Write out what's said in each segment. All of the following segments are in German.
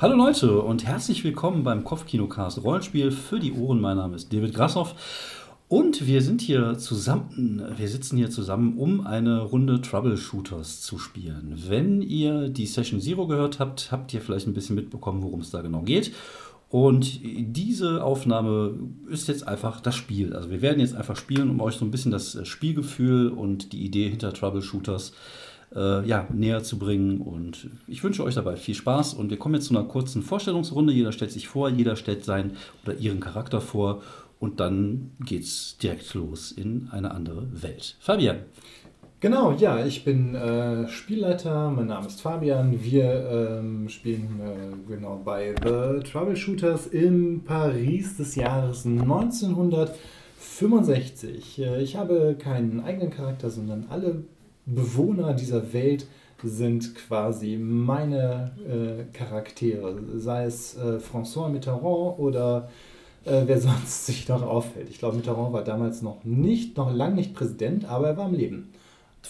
Hallo Leute und herzlich willkommen beim Kopfkinocast Rollenspiel für die Ohren. Mein Name ist David Grassoff und wir sind hier zusammen, wir sitzen hier zusammen, um eine Runde Troubleshooters zu spielen. Wenn ihr die Session Zero gehört habt, habt ihr vielleicht ein bisschen mitbekommen, worum es da genau geht. Und diese Aufnahme ist jetzt einfach das Spiel. Also wir werden jetzt einfach spielen, um euch so ein bisschen das Spielgefühl und die Idee hinter Troubleshooters äh, ja, näher zu bringen. Und ich wünsche euch dabei viel Spaß. Und wir kommen jetzt zu einer kurzen Vorstellungsrunde. Jeder stellt sich vor, jeder stellt seinen oder ihren Charakter vor. Und dann geht's direkt los in eine andere Welt. Fabian. Genau, ja, ich bin äh, Spielleiter, mein Name ist Fabian. Wir ähm, spielen äh, genau bei The Troubleshooters in Paris des Jahres 1965. Äh, ich habe keinen eigenen Charakter, sondern alle Bewohner dieser Welt sind quasi meine äh, Charaktere, sei es äh, François Mitterrand oder äh, wer sonst sich noch auffällt. Ich glaube, Mitterrand war damals noch nicht, noch lange nicht Präsident, aber er war am Leben.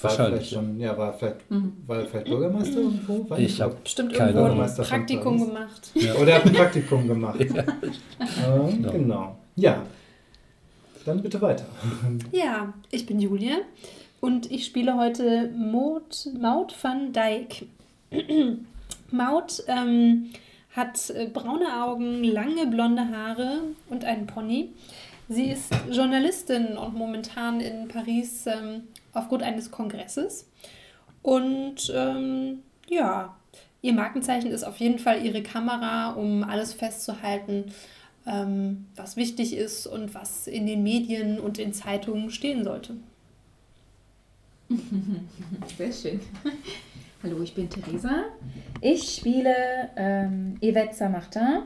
Wahrscheinlich. Schon, ja, war vielleicht, mhm. war er vielleicht Bürgermeister irgendwo? War ich habe bestimmt irgendwo ein Praktikum gemacht. Ja. Oder er hat ein Praktikum gemacht. ja. Ähm, genau. genau. Ja. Dann bitte weiter. Ja, ich bin Julia und ich spiele heute Maud, Maud van Dijk. Maud ähm, hat äh, braune Augen, lange blonde Haare und einen Pony. Sie ist Journalistin und momentan in Paris ähm, aufgrund eines Kongresses. Und ähm, ja, ihr Markenzeichen ist auf jeden Fall ihre Kamera, um alles festzuhalten, ähm, was wichtig ist und was in den Medien und in Zeitungen stehen sollte. Sehr schön. Hallo, ich bin Theresa. Ich spiele ähm, Yvette Saint-Martin.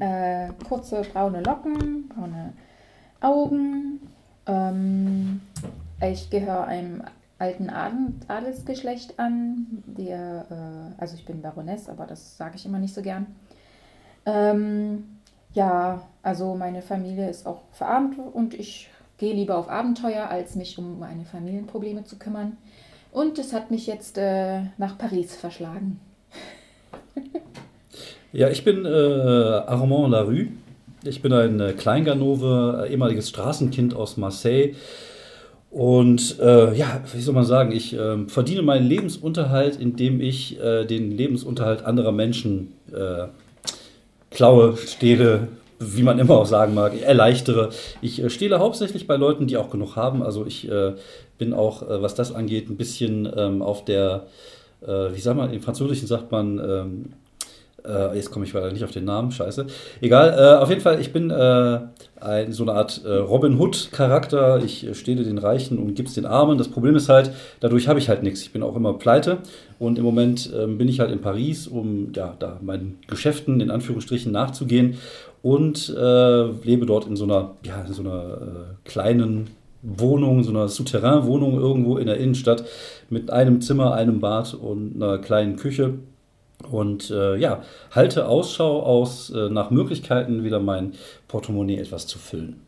Äh, kurze braune Locken, braune Augen. Ähm, ich gehöre einem alten Adelsgeschlecht an. Der, äh, also ich bin Baroness, aber das sage ich immer nicht so gern. Ähm, ja, also meine Familie ist auch verarmt und ich gehe lieber auf Abenteuer, als mich um meine Familienprobleme zu kümmern. Und es hat mich jetzt äh, nach Paris verschlagen. ja, ich bin äh, Armand Larue. Ich bin ein äh, Kleinganove, ehemaliges Straßenkind aus Marseille. Und äh, ja, wie soll man sagen, ich äh, verdiene meinen Lebensunterhalt, indem ich äh, den Lebensunterhalt anderer Menschen äh, klaue, stehle, wie man immer auch sagen mag, erleichtere. Ich äh, stehle hauptsächlich bei Leuten, die auch genug haben. Also ich äh, bin auch, äh, was das angeht, ein bisschen ähm, auf der, äh, wie sagt man, im Französischen sagt man, ähm, äh, jetzt komme ich weiter nicht auf den Namen, scheiße. Egal, äh, auf jeden Fall, ich bin ein, so eine Art Robin Hood-Charakter. Ich stehle den Reichen und gib's den Armen. Das Problem ist halt, dadurch habe ich halt nichts. Ich bin auch immer pleite und im Moment ähm, bin ich halt in Paris, um ja, da meinen Geschäften in Anführungsstrichen nachzugehen und äh, lebe dort in so einer, ja, in so einer äh, kleinen Wohnung, so einer Souterrain-Wohnung irgendwo in der Innenstadt mit einem Zimmer, einem Bad und einer kleinen Küche. Und äh, ja, halte Ausschau aus äh, nach Möglichkeiten, wieder mein Portemonnaie etwas zu füllen.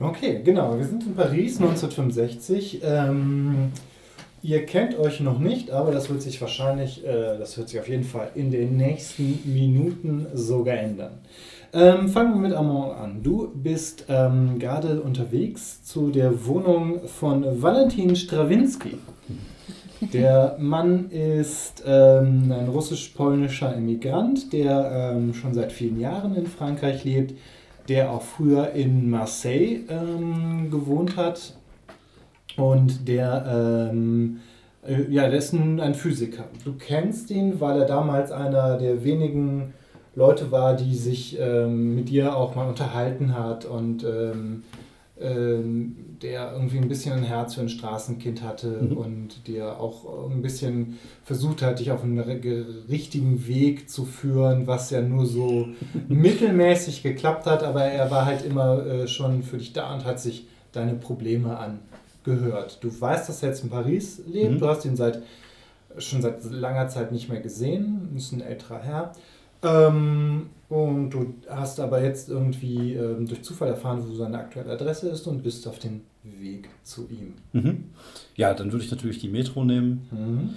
Okay, genau. Wir sind in Paris 1965. Ähm, ihr kennt euch noch nicht, aber das wird sich wahrscheinlich, äh, das wird sich auf jeden Fall in den nächsten Minuten sogar ändern. Ähm, fangen wir mit Amon an. Du bist ähm, gerade unterwegs zu der Wohnung von Valentin Strawinski. Der Mann ist ähm, ein russisch-polnischer Immigrant, der ähm, schon seit vielen Jahren in Frankreich lebt, der auch früher in Marseille ähm, gewohnt hat und der, ähm, äh, ja, der ist ein, ein Physiker. Du kennst ihn, weil er damals einer der wenigen Leute war, die sich ähm, mit dir auch mal unterhalten hat und ähm, ähm, der irgendwie ein bisschen ein Herz für ein Straßenkind hatte mhm. und dir auch ein bisschen versucht hat, dich auf einen richtigen Weg zu führen, was ja nur so mittelmäßig geklappt hat, aber er war halt immer äh, schon für dich da und hat sich deine Probleme angehört. Du weißt, dass er jetzt in Paris lebt, mhm. du hast ihn seit schon seit langer Zeit nicht mehr gesehen, ist ein älterer Herr. Ähm, und du hast aber jetzt irgendwie ähm, durch Zufall erfahren, wo seine aktuelle Adresse ist und bist auf dem Weg zu ihm. Mhm. Ja, dann würde ich natürlich die Metro nehmen. Mhm.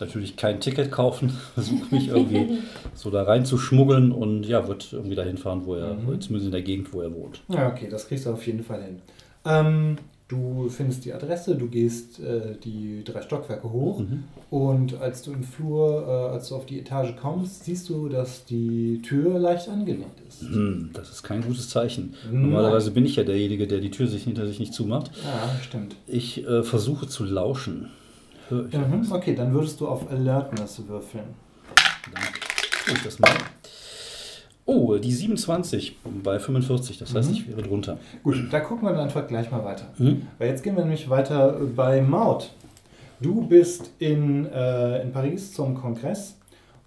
natürlich kein Ticket kaufen, versuche mich irgendwie so da reinzuschmuggeln und ja, wird irgendwie dahin fahren, wo er, Mhm. zumindest in der Gegend, wo er wohnt. Ja, okay, das kriegst du auf jeden Fall hin. Ähm, du findest die Adresse, du gehst äh, die drei Stockwerke hoch Mhm. und als du im Flur, äh, als du auf die Etage kommst, siehst du, dass die Tür leicht angelehnt ist. Hm, das ist kein gutes Zeichen. Nein. Normalerweise bin ich ja derjenige, der die Tür sich hinter sich nicht zumacht. Ja, stimmt. Ich äh, versuche zu lauschen. Mhm, okay, dann würdest du auf Alertness würfeln. Dann tue ich das mal. Oh, die 27 bei 45, das heißt, Mhm. ich wäre drunter. Gut, da gucken wir dann einfach gleich mal weiter. Mhm. Weil jetzt gehen wir nämlich weiter bei Maud. Du bist in, äh, in Paris zum Kongress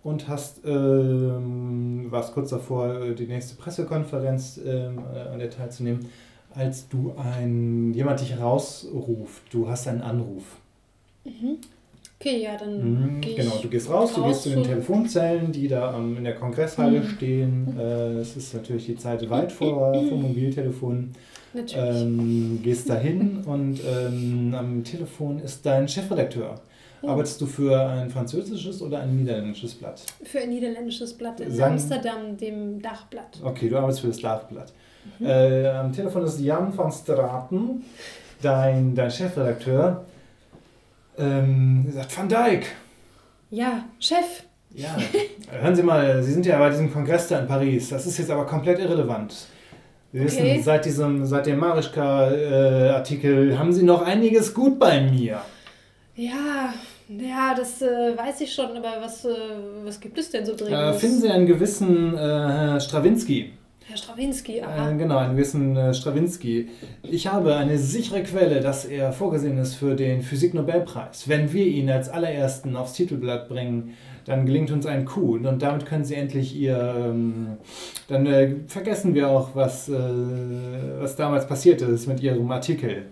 und hast, ähm, warst kurz davor, äh, die nächste Pressekonferenz ähm, äh, an der teilzunehmen, als du ein, jemand dich rausruft. Du hast einen Anruf. Okay, ja, dann Mhm, genau, du gehst raus, du raus gehst zu den Telefonzellen, die da ähm, in der Kongresshalle Mhm. stehen. Äh, Es ist natürlich die Zeit weit vor, vor Mobiltelefonen. Natürlich. Ähm, gehst dahin und ähm, am Telefon ist dein Chefredakteur. Oh. Arbeitest du für ein französisches oder ein niederländisches Blatt? Für ein niederländisches Blatt in Sagen- Amsterdam, dem Dachblatt. Okay, du arbeitest für das Dachblatt. Äh, am Telefon ist Jan van Straten, dein, dein Chefredakteur. Ähm, sagt, Van Dijk, Ja, Chef. ja, hören Sie mal, Sie sind ja bei diesem Kongress da in Paris. Das ist jetzt aber komplett irrelevant. Okay. wissen, seit, diesem, seit dem Marischka-Artikel haben Sie noch einiges gut bei mir. Ja, ja, das äh, weiß ich schon, aber was, äh, was gibt es denn so drin? Äh, finden Sie einen gewissen äh, Strawinski. Herr Strawinski, aha. Äh, genau, einen gewissen äh, Strawinski. Ich habe eine sichere Quelle, dass er vorgesehen ist für den Physik-Nobelpreis. Wenn wir ihn als allerersten aufs Titelblatt bringen, dann gelingt uns ein Coup und damit können Sie endlich Ihr. Ähm, dann äh, vergessen wir auch, was, äh, was damals passiert ist mit Ihrem Artikel.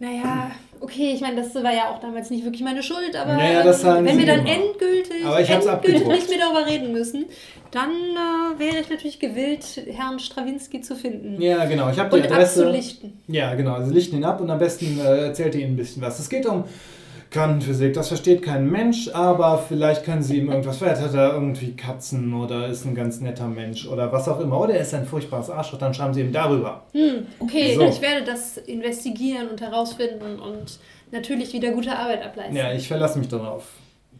Naja, okay, ich meine, das war ja auch damals nicht wirklich meine Schuld, aber Naja, wenn wir dann immer. endgültig, endgültig nicht mehr darüber reden müssen, dann äh, wäre ich natürlich gewillt, Herrn Strawinski zu finden Ja, genau. Ich habe die und Adresse. abzulichten. Ja, genau. Also lichten ihn ab und am besten äh, erzählt ihr ihm ein bisschen was. Es geht um Quantenphysik. Das versteht kein Mensch, aber vielleicht können sie ihm irgendwas. Vielleicht hat er irgendwie Katzen oder ist ein ganz netter Mensch oder was auch immer. Oder er ist ein furchtbares Arschloch. Dann schreiben sie ihm darüber. Hm, okay, So. ich werde das investigieren und herausfinden und natürlich wieder gute Arbeit ableisten. Ja, ich verlasse mich darauf.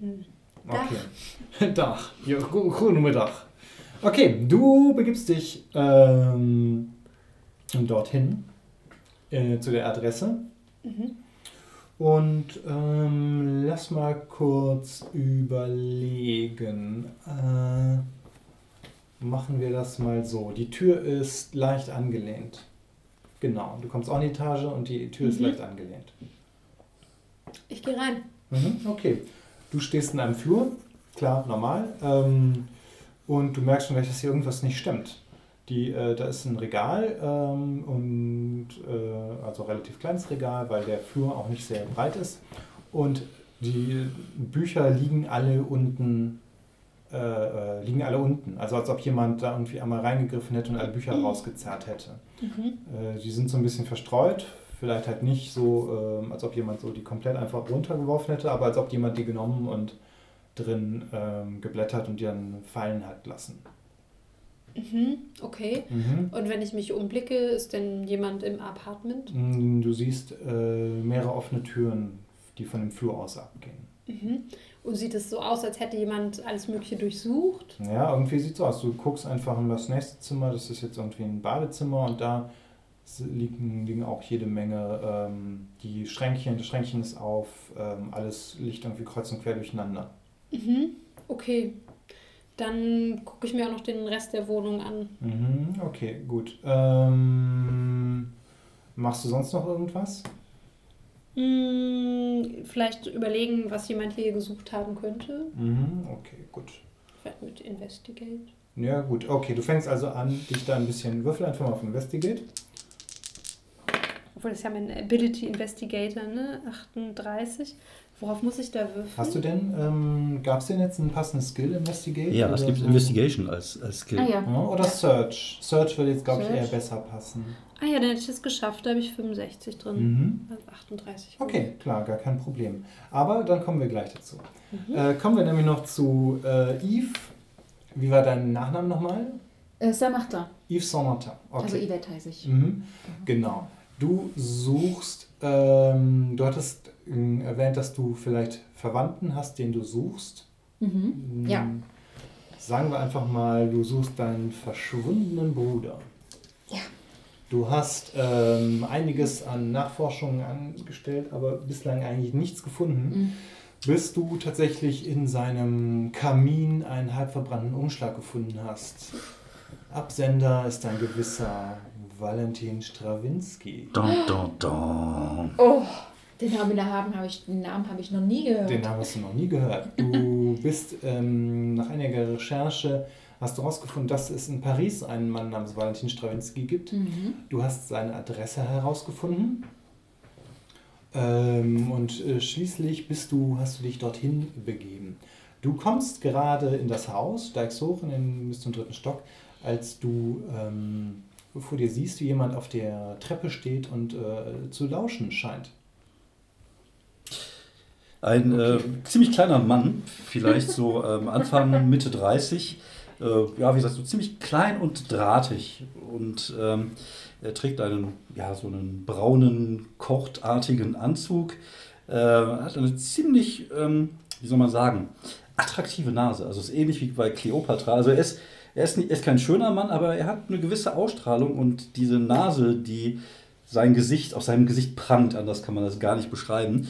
Hm. Okay. Dach. Ja, mit Dach. Okay, du begibst dich ähm, dorthin äh, zu der Adresse. Mhm. Und ähm, lass mal kurz überlegen. Äh, machen wir das mal so. Die Tür ist leicht angelehnt. Genau, du kommst auch in die Etage und die Tür ist Mhm. leicht angelehnt. Ich gehe rein. Mhm, okay. Du stehst in einem Flur, klar, normal. Ähm, und du merkst schon gleich, dass hier irgendwas nicht stimmt. Die, äh, da ist ein Regal ähm, und äh, also relativ kleines Regal, weil der Flur auch nicht sehr breit ist. Und die Bücher liegen alle unten, äh, äh, liegen alle unten. Also als ob jemand da irgendwie einmal reingegriffen hätte und alle Bücher rausgezerrt hätte. Mhm. Äh, die sind so ein bisschen verstreut. Vielleicht halt nicht so, ähm, als ob jemand so die komplett einfach runtergeworfen hätte, aber als ob jemand die genommen und drin ähm, geblättert und die dann fallen hat lassen. Mhm. Okay. Mhm. Und wenn ich mich umblicke, ist denn jemand im Apartment? Mm, Du siehst äh, mehrere offene Türen, die von dem Flur aus abgehen. Mhm. Und sieht es so aus, als hätte jemand alles Mögliche durchsucht? Ja, irgendwie sieht es so aus. Du guckst einfach in das nächste Zimmer, das ist jetzt irgendwie ein Badezimmer und da liegen, liegen auch jede Menge, ähm, die Schränkchen, das Schränkchen ist auf, ähm, alles liegt irgendwie kreuz und quer durcheinander. Mhm. Okay. Dann gucke ich mir auch noch den Rest der Wohnung an. Mhm, okay, gut. Ähm, machst du sonst noch irgendwas? Hm, vielleicht überlegen, was jemand hier gesucht haben könnte. Mhm, okay, gut. Vielleicht mit Investigate. Ja, gut. Okay, du fängst also an, dich da ein bisschen, würfel einfach mal auf Investigate. Obwohl das ist ja mein Ability Investigator, ne? 38. Worauf muss ich da würfeln? Hast du denn, ähm, gab es denn jetzt einen passenden Skill, Investigate? Ja, es gibt so? Investigation als, als Skill. Ah ja. Ja, oder Search. Search würde jetzt, glaube ich, eher besser passen. Ah ja, dann hätte ich es geschafft. Da habe ich 65 drin. Mhm. Also 38. Okay, klar, gar kein Problem. Aber dann kommen wir gleich dazu. Mhm. Äh, kommen wir nämlich noch zu äh, Yves. Wie war dein Nachname nochmal? Äh, Saint-Martin. Yves Saint-Martin. Okay. Also Yvette heiße ich. Mhm. Genau. Du suchst, ähm, du hattest äh, erwähnt, dass du vielleicht Verwandten hast, den du suchst. Mhm. Ja. Hm, Sagen wir einfach mal, du suchst deinen verschwundenen Bruder. Ja. Du hast ähm, einiges an Nachforschungen angestellt, aber bislang eigentlich nichts gefunden. Mhm. Bis du tatsächlich in seinem Kamin einen halb verbrannten Umschlag gefunden hast. Absender ist ein gewisser Valentin Strawinski. Dun, dun, dun. Oh, den Namen haben habe ich, den Namen habe ich noch nie gehört. Den Namen hast du noch nie gehört. Du bist ähm, nach einiger Recherche hast du herausgefunden, dass es in Paris einen Mann namens Valentin Strawinski gibt. Mhm. Du hast seine Adresse herausgefunden. Ähm, und äh, schließlich bist du, hast du dich dorthin begeben. Du kommst gerade in das Haus, steigst hoch in den, bis zum dritten Stock, als du ähm, vor dir siehst, wie jemand auf der Treppe steht und äh, zu lauschen scheint. Ein äh, ziemlich kleiner Mann, vielleicht so ähm, Anfang, Mitte 30. Äh, ja, wie gesagt, so ziemlich klein und drahtig. Und ähm, er trägt einen, ja, so einen braunen, kochtartigen Anzug. Äh, hat eine ziemlich, ähm, wie soll man sagen, attraktive Nase. Also ist ähnlich wie bei Cleopatra. Also er ist, er ist, nicht, er ist kein schöner Mann, aber er hat eine gewisse Ausstrahlung und diese Nase, die sein Gesicht, aus seinem Gesicht prangt, anders kann man das gar nicht beschreiben,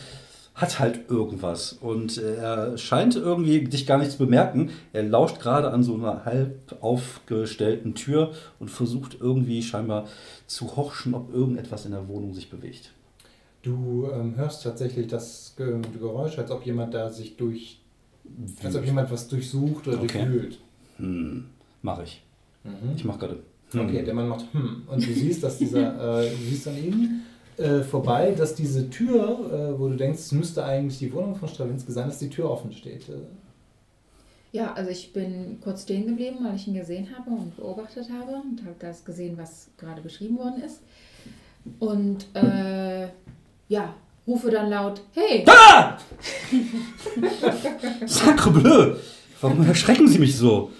hat halt irgendwas. Und äh, er scheint irgendwie dich gar nicht zu bemerken. Er lauscht gerade an so einer halb aufgestellten Tür und versucht irgendwie scheinbar zu horchen, ob irgendetwas in der Wohnung sich bewegt. Du ähm, hörst tatsächlich das Ge Geräusch, als ob jemand da sich durch, als ob jemand was durchsucht oder Okay. durchwühlt. Hm, mach ich. Mhm. Ich mach gerade. hm. Okay, der Mann macht hm. Und du siehst, dass dieser, äh, du siehst an ihm äh, vorbei, dass diese Tür, äh, wo du denkst, es müsste eigentlich die Wohnung von Strawinski sein, dass die Tür offen steht. Ja, also ich bin kurz stehen geblieben, weil ich ihn gesehen habe und beobachtet habe und habe das gesehen, was gerade beschrieben worden ist. Und äh, ja, rufe dann laut, hey! Sacre bleu! Warum erschrecken Sie mich so?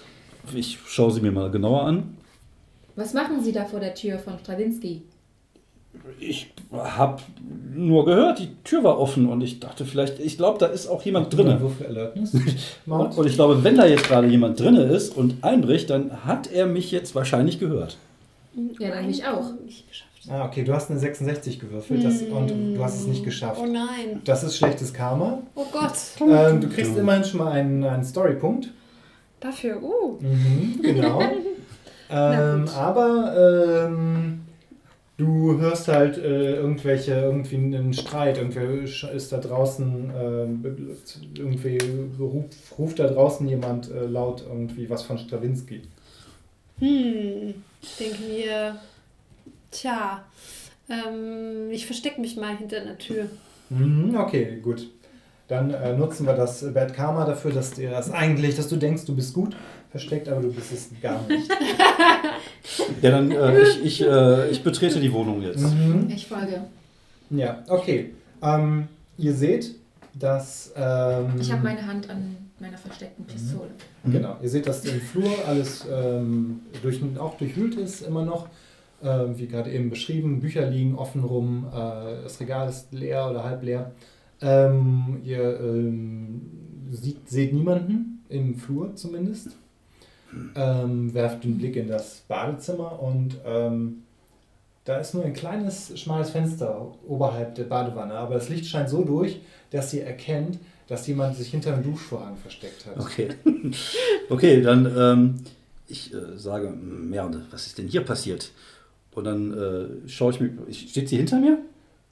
Ich schaue sie mir mal genauer an. Was machen Sie da vor der Tür von Strawinski? Ich habe nur gehört, die Tür war offen und ich dachte vielleicht, ich glaube, da ist auch jemand drin. Und ich glaube, wenn da jetzt gerade jemand drin ist und einbricht, dann hat er mich jetzt wahrscheinlich gehört. Ja, dann mich auch. Nicht geschafft. Ah, okay, du hast eine 66 gewürfelt das, und du hast es nicht geschafft. Oh nein. Das ist schlechtes Karma. Oh Gott. Ähm, du kriegst immerhin schon mal einen, einen Storypunkt. Dafür, uh. Mhm, genau. ähm, aber ähm, du hörst halt äh, irgendwelche, irgendwie einen Streit, irgendwer ist da draußen, ähm, irgendwie ruft, ruft da draußen jemand äh, laut irgendwie was von Strawinski. Hm. Ich denke mir, tja, ähm, ich verstecke mich mal hinter einer Tür. Mhm, okay, gut. Dann äh, nutzen wir das Bad Karma dafür, dass dir das eigentlich, dass du denkst, du bist gut versteckt, aber du bist es gar nicht. Ja, dann äh, ich, ich, äh, ich betrete die Wohnung jetzt. Mhm. Ich folge. Ja, okay. Ähm, ihr seht, dass. Ähm, Ich habe meine Hand an meiner versteckten Pistole. Genau, ihr seht, dass im Flur alles ähm, durch, auch durchwühlt ist, immer noch. Ähm, wie gerade eben beschrieben, Bücher liegen offen rum, äh, das Regal ist leer oder halb leer. Ähm, ihr ähm, sieht, seht niemanden im Flur zumindest. Ähm, werft den Blick in das Badezimmer und ähm, da ist nur ein kleines, schmales Fenster oberhalb der Badewanne, aber das Licht scheint so durch, dass ihr erkennt, dass jemand sich hinter dem Duschvorhang versteckt hat. Okay. Okay, dann ähm, ich äh, sage, Merde, was ist denn hier passiert? Und dann äh, schaue ich mir. Steht sie hinter mir?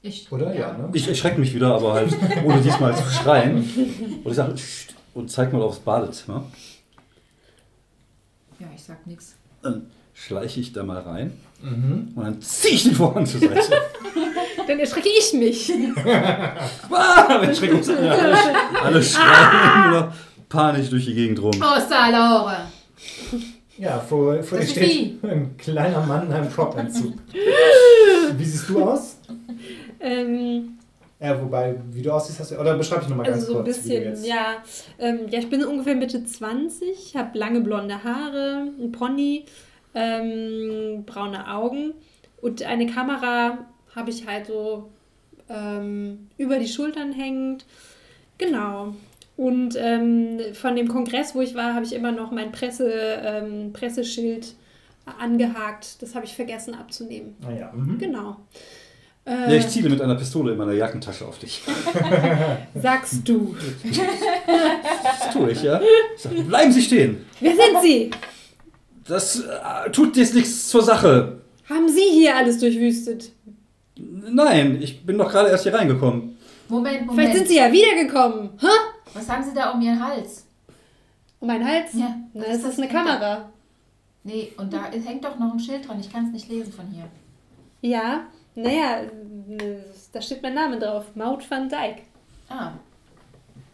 Ich, Oder? Ja, ne? Ich erschrecke mich wieder, aber halt ohne diesmal zu schreien. Und ich sage, und zeig mal aufs Badezimmer. Ja, ich sag nichts. Dann schleiche ich da mal rein Mhm. und dann ziehe ich den Vorhang zur Seite. Dann erschrecke ich mich. ah, wenn Schreck uns alle, alle schreien nur noch panisch durch die Gegend rum. Oh, Salore! Ja, vor, vor dir steht ein kleiner Mann in einem Crop-Anzug. Wie siehst du aus? Ähm, Ja, wobei, wie du aussiehst, hast du. Oder beschreib dich nochmal ganz also so ein kurz. wie du bisschen, jetzt- ja. Ähm, ja, ich bin ungefähr Mitte 20, habe lange blonde Haare, ein Pony, ähm, braune Augen und eine Kamera habe ich halt so ähm, über die Schultern hängend. Genau. Und ähm, von dem Kongress, wo ich war, habe ich immer noch mein Presse, ähm, Presseschild angehakt. Das habe ich vergessen abzunehmen. Ah ja. Mhm. Genau. Ja, Äh, ich ziele mit einer Pistole in meiner Jackentasche auf dich. sagst du. Das tue ich, ja? Ich sag, bleiben Sie stehen. Wer sind Sie? Das äh, tut jetzt nichts zur Sache. Haben Sie hier alles durchwüstet? Nein, ich bin doch gerade erst hier reingekommen. Moment, Moment. Vielleicht sind Sie ja wiedergekommen. Hä? Was haben Sie da um Ihren Hals? Um meinen Hals? Ja, Na, was das ist das eine? Kamera. Nee, und da hängt doch noch ein Schild dran. Ich kann es nicht lesen von hier. Ja, naja, da steht mein Name drauf. Maud van Dijk. Ah.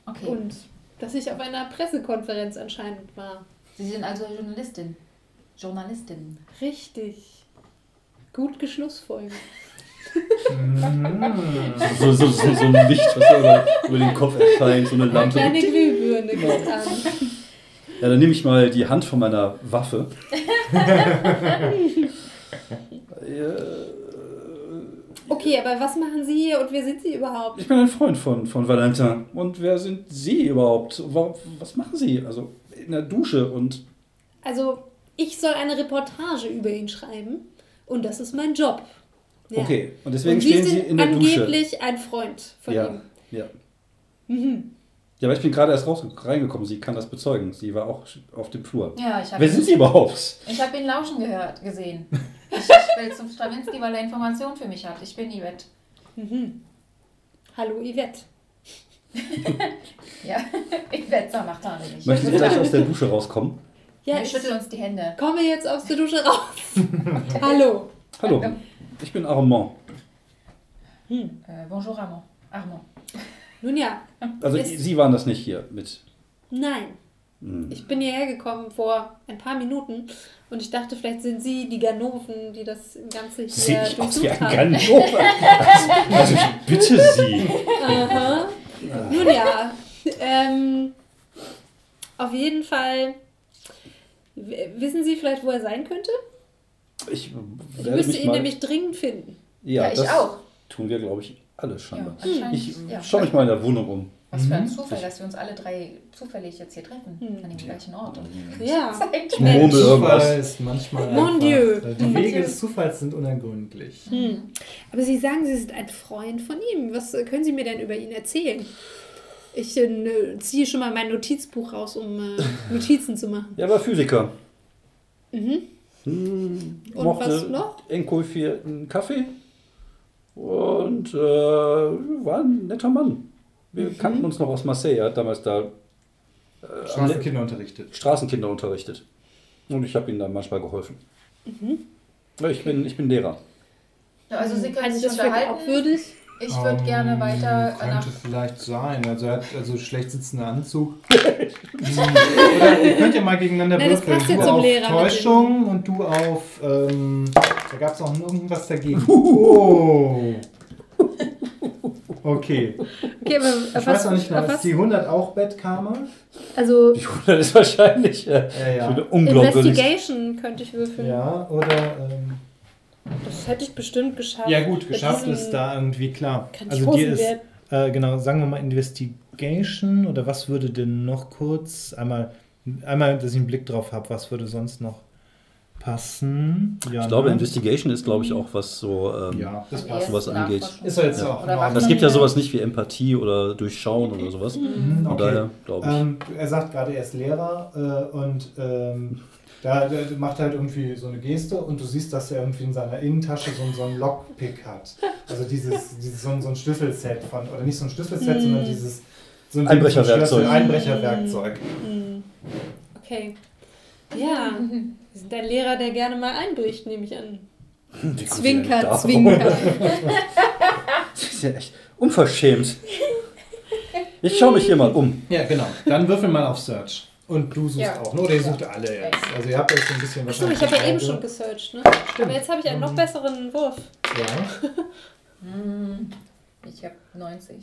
Okay. Und dass ich auf einer Pressekonferenz anscheinend war. Sie sind also Journalistin. Journalistin. Richtig. Gut geschlussfolgert. So, so, so, so ein Licht, was über, über den Kopf erscheint, so eine Eine Lampe. kleine Glühbirne kommt an. Ja, dann nehme ich mal die Hand von meiner Waffe. Okay, aber was machen Sie hier und wer sind Sie überhaupt? Ich bin ein Freund von, von Valentin. Und wer sind Sie überhaupt? Wa- Was machen Sie? Also in der Dusche und. Also, ich soll eine Reportage über ihn schreiben und das ist mein Job. Ja. Okay, und deswegen und Sie stehen Sie sind in der Dusche. angeblich ein Freund von Ja, ihm. ja. Mhm. Ja, aber ich bin gerade erst raus, reingekommen. Sie kann das bezeugen. Sie war auch auf dem Flur. Ja, ich habe Wer sind Sie überhaupt? ich hab ihn lauschen gehört, gesehen. Ich, ich will zum Stravinsky, weil er Informationen für mich hat. Ich bin Yvette. Mhm. Hallo Yvette. Ja, Yvette macht da nicht. Möchten Sie gleich aus der Dusche rauskommen? Ja, Wir ich schütteln uns die Hände. komme jetzt aus der Dusche raus. Hallo. Hallo, ich bin Armand. Äh, bonjour Armand. Armand. Nun ja, Also Sie waren das nicht hier mit. nein. Hm. Ich bin hierher gekommen vor ein paar Minuten und ich dachte, vielleicht sind Sie die Ganoven, die das Ganze Sehe hier ich aus wie ein haben. Ganove? Also, also ich bitte Sie. Aha. Nun ja, ähm, auf jeden Fall. Wissen Sie vielleicht, wo er sein könnte? Ich Ich müsste ihn mal, nämlich dringend finden. Ja, Ja, ich das auch. tun wir, glaube ich, alle Ja, scheinbar. anscheinend. Ich ja. schaue mich mal in der Wohnung um. Was für ein Mhm. Zufall, dass wir uns alle drei zufällig jetzt hier treffen. Hm. An dem gleichen Ort. Ja. Zufall irgendwas. ist manchmal. Mon Dieu. Die Wege des Zufalls sind unergründlich. Hm. Aber Sie sagen, Sie sind ein Freund von ihm. Was können Sie mir denn über ihn erzählen? Ich äh, ziehe schon mal mein Notizbuch raus, um äh, Notizen zu machen. Er war Physiker. Mhm. Hm, Und mochte was noch? enkulfierten Kaffee. Und äh, war ein netter Mann. Wir Mhm. kannten uns noch aus Marseille. Er hat damals da äh, Straßenkinder unterrichtet. Straßenkinder unterrichtet. Und ich habe ihnen dann manchmal geholfen. Mhm. Ich, bin, ich bin Lehrer. Also Sie können Halte ich sich das für unterhalten. glaubwürdig? Ich würde Ähm, gerne weiter Könnte vielleicht sein. Also er hat also schlecht sitzender Anzug. Oder ihr könnt ja mal gegeneinander Nein, das würfeln. passt ja Du zum auf Lehrer Täuschung und du auf. Ähm, da gab es auch irgendwas dagegen. Oh. Okay. Okay, aber Ich auf weiß auch nicht, genau, ist die 100 auch Bettkammer? Also Die 100 ist wahrscheinlich äh, Ja, ja. ich finde, unglaubwürdig. Investigation könnte ich würfeln. Ja, oder. Ähm, Das hätte ich bestimmt geschafft. ja, gut, geschafft ist da irgendwie klar. Also dir ist. Äh, genau, sagen wir mal Investigation oder was würde denn noch kurz einmal, einmal, dass ich einen Blick drauf habe, was würde sonst noch passen? Ja, Ich glaube, ne? Investigation ist, glaube ich, auch was so. Ähm, Ja, das passt. was ersten angeht. Ist ja jetzt Ja. auch. Es gibt ja sowas nicht wie Empathie oder Durchschauen oder sowas. Mhm, Von okay. daher glaube ich. Ähm, er sagt gerade, er ist Lehrer äh, und ähm, da macht halt irgendwie so eine Geste und du siehst, dass er irgendwie in seiner Innentasche so, ein- so ein Lockpick hat. Also dieses, dieses so, ein, so ein Schlüsselset von, oder nicht so ein Schlüsselset, Mhm. sondern dieses so ein Einbrecherwerkzeug. Schlüssel- Einbrecherwerkzeug. Hm. Okay. Ja, wir sind ein Lehrer, der gerne mal einbricht, nehme ich an. Wie denn Zwinker? Zwinker. Das ist ja echt unverschämt. Ich schaue mich hier mal um. Ja, genau. Dann würfel mal auf Search. Und du suchst Ja. auch, ne? Oder ihr sucht alle jetzt. Also ihr habt euch so ein bisschen Achso, ich wahrscheinlich habe ja eben schon gesearcht, ne? Aber jetzt habe ich einen noch Mhm. besseren Wurf. Ja. Hm, Ich habe 90.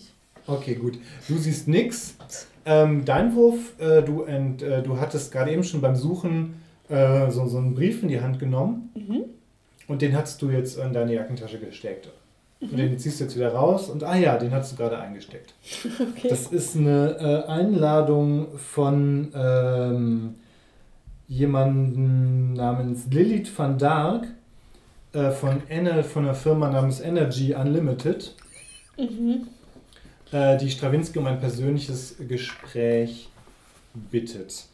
Okay, gut. Du siehst nix. Ähm, dein Wurf, äh, du, ent, äh, du hattest gerade eben schon beim Suchen äh, so, so einen Brief in die Hand genommen Mhm. und den hast du jetzt in deine Jackentasche gesteckt. Und den ziehst du jetzt wieder raus und ah ja, den hast du gerade eingesteckt. Okay. Das ist eine äh, Einladung von ähm, jemandem namens Lilith van Dark äh, von, Ener von einer Firma namens Energy Unlimited, Mhm. äh, die Stravinsky um ein persönliches Gespräch bittet.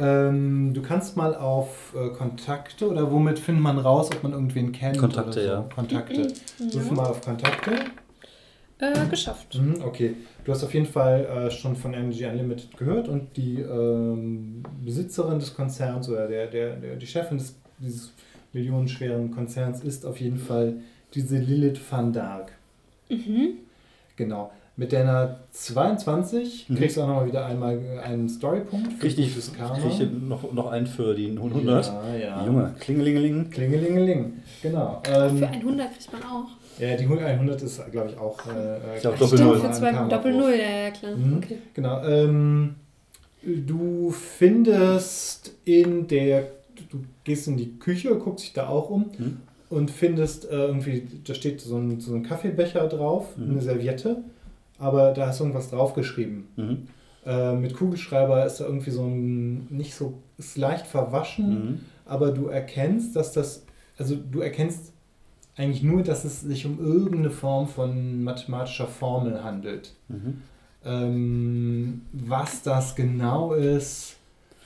Ähm, du kannst mal auf äh, Kontakte oder womit findet man raus, ob man irgendwen kennt? Kontakte, oder so? ja. Kontakte. Ruf mal auf Kontakte. Äh, geschafft. Mhm, okay, du hast auf jeden Fall äh, schon von Energy Unlimited gehört und die ähm, Besitzerin des Konzerns oder der, der, der, die Chefin des, dieses millionenschweren Konzerns ist auf jeden Fall diese Lilith van Dark. Mhm. Genau. Mit deiner 22 Mhm. kriegst du auch nochmal wieder einmal äh, einen Storypunkt für Richtig, gutes Karma. kriege ich noch, noch einen für die 100. Ja, ja. Junge, Klingelingeling. Klingelingeling. Genau. Für Ähm, 100 kriegt man auch. ja, die 100 ist, glaube ich, auch. Äh, Ich äh, Doppel Stimmt, Null. für zwei Karma- Doppel Null, ja, ja, klar. Mhm. Okay. Genau. Ähm, du findest in der, du gehst in die Küche, guckst dich da auch um Mhm. und findest äh, irgendwie, da steht so ein, so ein Kaffeebecher drauf, Mhm. eine Serviette, aber da hast du irgendwas draufgeschrieben. Mhm. Äh, mit Kugelschreiber ist da irgendwie so ein, nicht so, ist leicht verwaschen, Mhm. aber du erkennst, dass das, also du erkennst eigentlich nur, dass es sich um irgendeine Form von mathematischer Formel handelt. Mhm. Ähm, was das genau ist,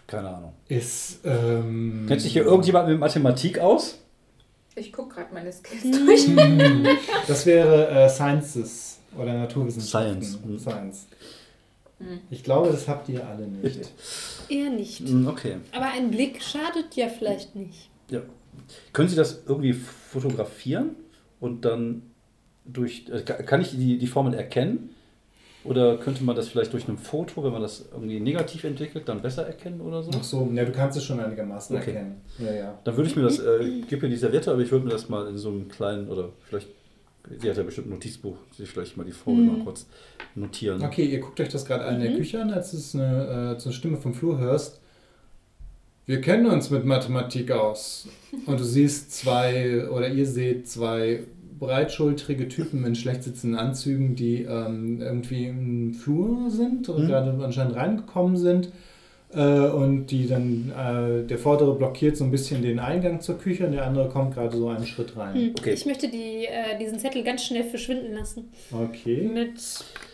Keine Ahnung. ist. Ähm, Kennt sich hier irgendjemand mit Mathematik aus? Ich gucke gerade meine Skills durch. Hm, Das wäre äh, Sciences oder Naturwissenschaften. Science. Mhm. Science. Hm. Ich glaube, das habt ihr alle nicht. Eher nicht. Mhm, Okay. Aber ein Blick schadet ja vielleicht nicht. Ja. Können Sie das irgendwie fotografieren und dann durch. äh, ka- Kann ich die, die Formel erkennen? Oder könnte man das vielleicht durch ein Foto, wenn man das irgendwie negativ entwickelt, dann besser erkennen oder so? Ach so, ja, du kannst es schon einigermaßen Okay. erkennen. Ja, ja. Dann würde ich mir das, äh, gib mir die Serviette, aber ich würde mir das mal in so einem kleinen, oder vielleicht, sie hat ja bestimmt ein Notizbuch, sich vielleicht mal die Formel Mhm. mal kurz notieren. Okay, ihr guckt euch das gerade an in der Mhm. Küche an, als du es eine, äh, so eine Stimme vom Flur hörst. Wir kennen uns mit Mathematik aus. Und du siehst zwei, oder ihr seht zwei breitschultrige Typen in schlecht sitzenden Anzügen, die ähm, irgendwie im Flur sind oder Mhm. gerade anscheinend reingekommen sind. Äh, und die dann, äh, der vordere blockiert so ein bisschen den Eingang zur Küche und der andere kommt gerade so einen Schritt rein. Hm. Okay. Ich möchte die, äh, diesen Zettel ganz schnell verschwinden lassen. Okay. Mit.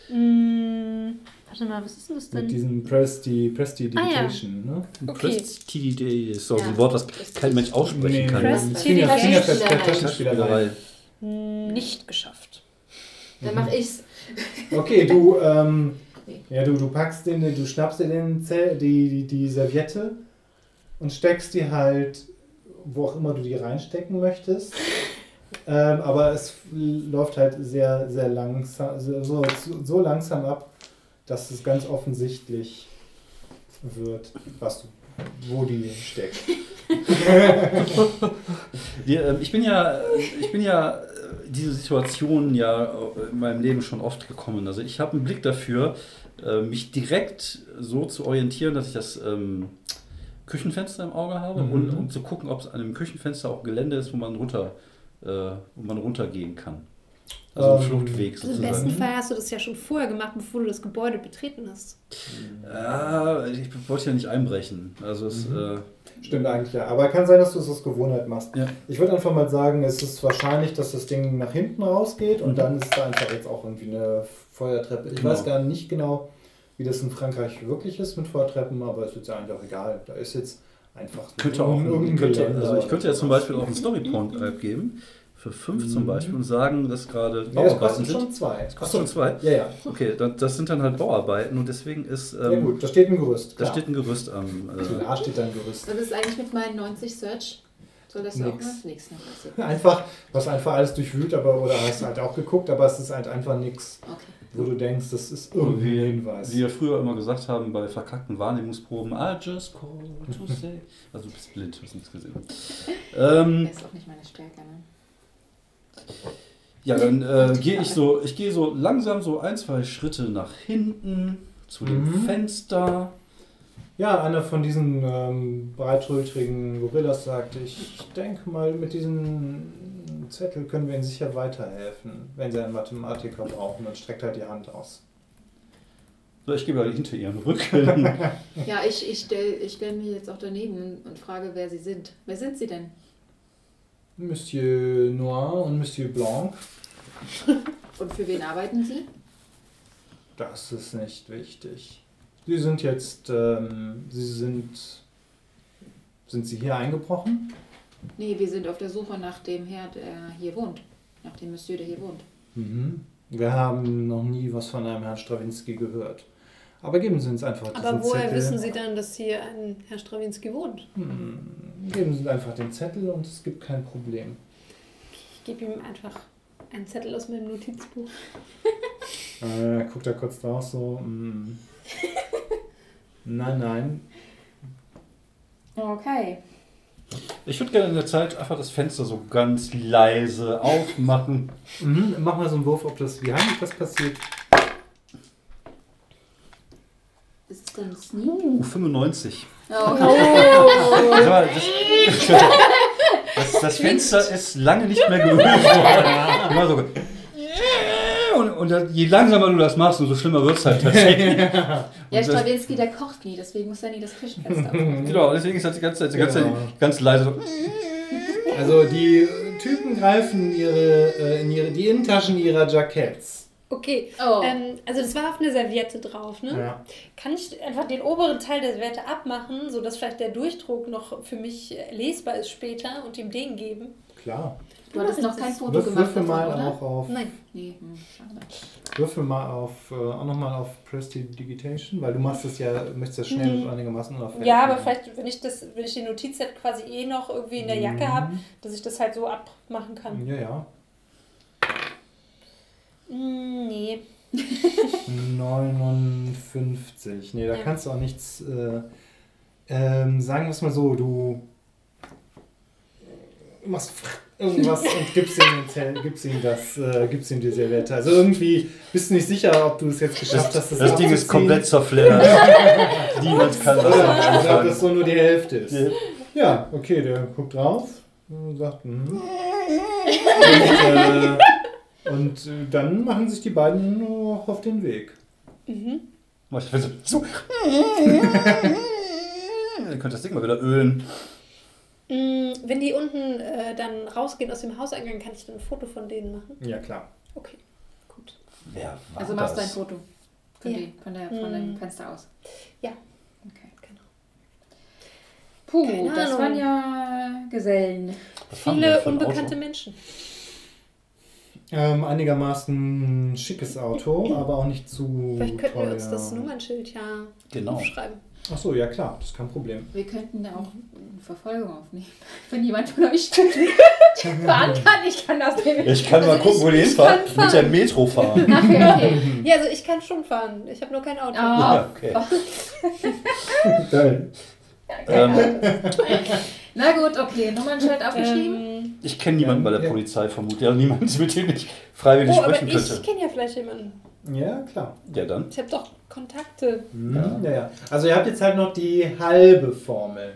Mh, warte mal, was ist denn das denn? Mit diesem Press die, Press die Ah, ja. Ne? Okay. TDD ist so Ja. ein Wort, was kein Mensch aussprechen kann. Fingerfest Taschenspielerei. Hm, Nicht geschafft. Dann mache ich's. Okay, du, ähm, Nee. ja, du, du packst den, du schnappst dir den Zell, die, die, die Serviette und steckst die halt, wo auch immer du die reinstecken möchtest. Ähm, aber es läuft halt sehr, sehr langsam, so, so, langsam ab, dass es ganz offensichtlich wird, was du, wo die steckt. Wir, ähm, ich bin ja, ich bin ja diese Situation ja äh, in meinem Leben schon oft gekommen. Also ich habe einen Blick dafür, äh, mich direkt so zu orientieren, dass ich das ähm, Küchenfenster im Auge habe Mhm. und um zu gucken, ob es an dem Küchenfenster auch Gelände ist, wo man runter, äh, wo man runtergehen kann. Also ein Ähm, Fluchtweg Also Im sozusagen. besten Fall hast du das ja schon vorher gemacht, bevor du das Gebäude betreten hast. Ja, ich wollte ja nicht einbrechen. Also es, Mhm. äh, Stimmt eigentlich, ja. Aber kann sein, dass du es aus Gewohnheit machst. Ja. Ich würde einfach mal sagen, es ist wahrscheinlich, dass das Ding nach hinten rausgeht und Mhm. dann ist da einfach jetzt auch irgendwie eine Feuertreppe. Ich Genau. weiß gar nicht genau, wie das in Frankreich wirklich ist mit Feuertreppen, aber es ist ja eigentlich auch egal. Da ist jetzt einfach könnte auch irgendein könnte, also ich könnte ja zum. Beispiel auch einen Storypoint geben für 5 zum Beispiel und sagen, dass gerade Ja, das Bauarbeiten kostet sind. schon zwei. Das kostet schon zwei? Ja, ja. Okay, dann, das sind dann halt Bauarbeiten und deswegen ist. Ja Ähm, gut, da steht ein Gerüst. da klar. steht ein Gerüst am. Äh, Da steht da ein Gerüst. Was ist eigentlich mit meinen 90 Search? Soll das auch Nix. was? Nix. ne? Einfach, hast einfach alles durchwühlt, aber oder hast halt auch geguckt, aber es ist halt einfach nichts, Okay. wo du denkst, das ist irgendwie ein Hinweis. wie wir früher immer gesagt haben bei verkackten Wahrnehmungsproben, I just call to say. Also du bist blind, hast nichts gesehen. Ähm, Das ist auch nicht meine Stärke, ne? Ja, dann äh, gehe ich so, ich gehe so langsam so ein, zwei Schritte nach hinten zu dem Mhm. Fenster. Ja, einer von diesen ähm, breitschultrigen Gorillas sagt, ich denke mal, mit diesem Zettel können wir Ihnen sicher weiterhelfen, wenn Sie einen Mathematiker brauchen und streckt halt die Hand aus. So, ich gehe mal hinter ihren Rücken. Ja, ich, ich stelle ich stell mich jetzt auch daneben und frage, wer sie sind. Wer sind sie denn? Monsieur Noir und Monsieur Blanc, Und für wen arbeiten sie? das ist nicht wichtig. Sie sind jetzt, ähm, Sie sind, sind Sie hier eingebrochen? Nee, wir sind auf der Suche nach dem Herr, der hier wohnt. Nach dem Monsieur, der hier wohnt. Mhm. Wir haben noch nie was von einem Herrn Strawinski gehört. Aber geben Sie uns einfach diesen Aber woher Zettel. wissen Sie dann, dass hier ein Herr Strawinski wohnt? Hm, Geben Sie einfach den Zettel und es gibt kein Problem. Ich gebe ihm einfach einen Zettel aus meinem Notizbuch. Äh, guckt da kurz drauf so. mm. Nein, nein. Okay. Ich würde gerne in der Zeit einfach das Fenster so ganz leise aufmachen. Mhm. Mach mal so einen Wurf, ob das, wie heimlich das passiert. Ist es denn Sneak? Uh, 95. Oh. Mal, Das, das, das Fenster ist lange nicht mehr geölt worden. Und, und je langsamer du das machst, umso schlimmer wird es halt tatsächlich. Ja, Strawinski, der kocht nie, deswegen muss er nie das Küchenfenster. Genau, deswegen ist das die ganze Zeit, die ganze Zeit Genau. ganz leise so. Also die Typen greifen ihre, äh, in ihre, die Innentaschen ihrer Jacketts. Okay, Oh. ähm, also das war auf eine Serviette drauf, ne? Ja. Kann ich einfach den oberen Teil der Serviette abmachen, sodass vielleicht der Durchdruck noch für mich lesbar ist später und ihm den geben? Klar. Du hattest noch kein Foto Würf, gemacht würfel mal oder? auch auf. Nein. Nee, hm, schade. Würfel mal auf, äh, auch nochmal auf Prestidigitation, weil du machst es ja, möchtest das schnell Mhm. einigermaßen unauffällig Ja, aber vielleicht, wenn ich das, wenn ich die Notizset quasi eh noch irgendwie in der Jacke Mhm. habe, dass ich das halt so abmachen kann. Ja, ja. Mm, nee. 59. Nee, da Ja. kannst du auch nichts. Äh, ähm, sagen wir es mal so, du machst irgendwas und gibst ihm, den Zell- gibst ihm das, äh, gibst ihm die Serviette. Also irgendwie bist du nicht sicher, ob du es jetzt geschafft hast, Das, das Ding ist komplett zerfleddert. Niemand kann das Oder, oder ob das so nur die Hälfte ist. Ja. Ja, okay, der guckt drauf und sagt, mhm. und, äh, und äh, dann machen sich die beiden noch auf den Weg. Mhm. Mach ich so. so. Ihr könnt das Ding mal wieder ölen. Mm, wenn die unten äh, dann rausgehen aus dem Hauseingang, kann ich dann ein Foto von denen machen? Ja, klar. Okay, gut. Wer war Also machst du ein das? Foto von, Ja. die, von, der, von Mhm. dem Fenster aus. Ja. Okay. Genau. Puh, Keine das Ahnung. waren ja Gesellen. Wir Viele unbekannte Auto? Menschen. Ähm, einigermaßen schickes Auto, aber auch nicht zu Vielleicht könnten teuer. wir uns das Nummernschild ja Genau. aufschreiben. Ach so, ja klar, das ist kein Problem. Wir könnten da auch eine Verfolgung aufnehmen. Wenn jemand von euch fahren kann, ich kann das nicht. Ich kann mal Also gucken, ich- wo die ich hinfahren. kann fahren. Mit der Metro fahren. Ach, okay. Ja, also ich kann schon fahren. Ich habe nur kein Auto. Ah. Ja, okay. Geil. Ähm, Na gut, okay. Nummernschild aufgeschrieben. Ähm, ich kenne niemanden bei der Ja. Polizei vermutlich. Also niemanden, mit dem ich freiwillig oh, aber sprechen ich könnte. kenne ja vielleicht jemanden. Ja, klar. Ja, dann. Ich habe doch Kontakte. Mhm. Ja. Ja, Also ihr habt jetzt halt noch die halbe Formel.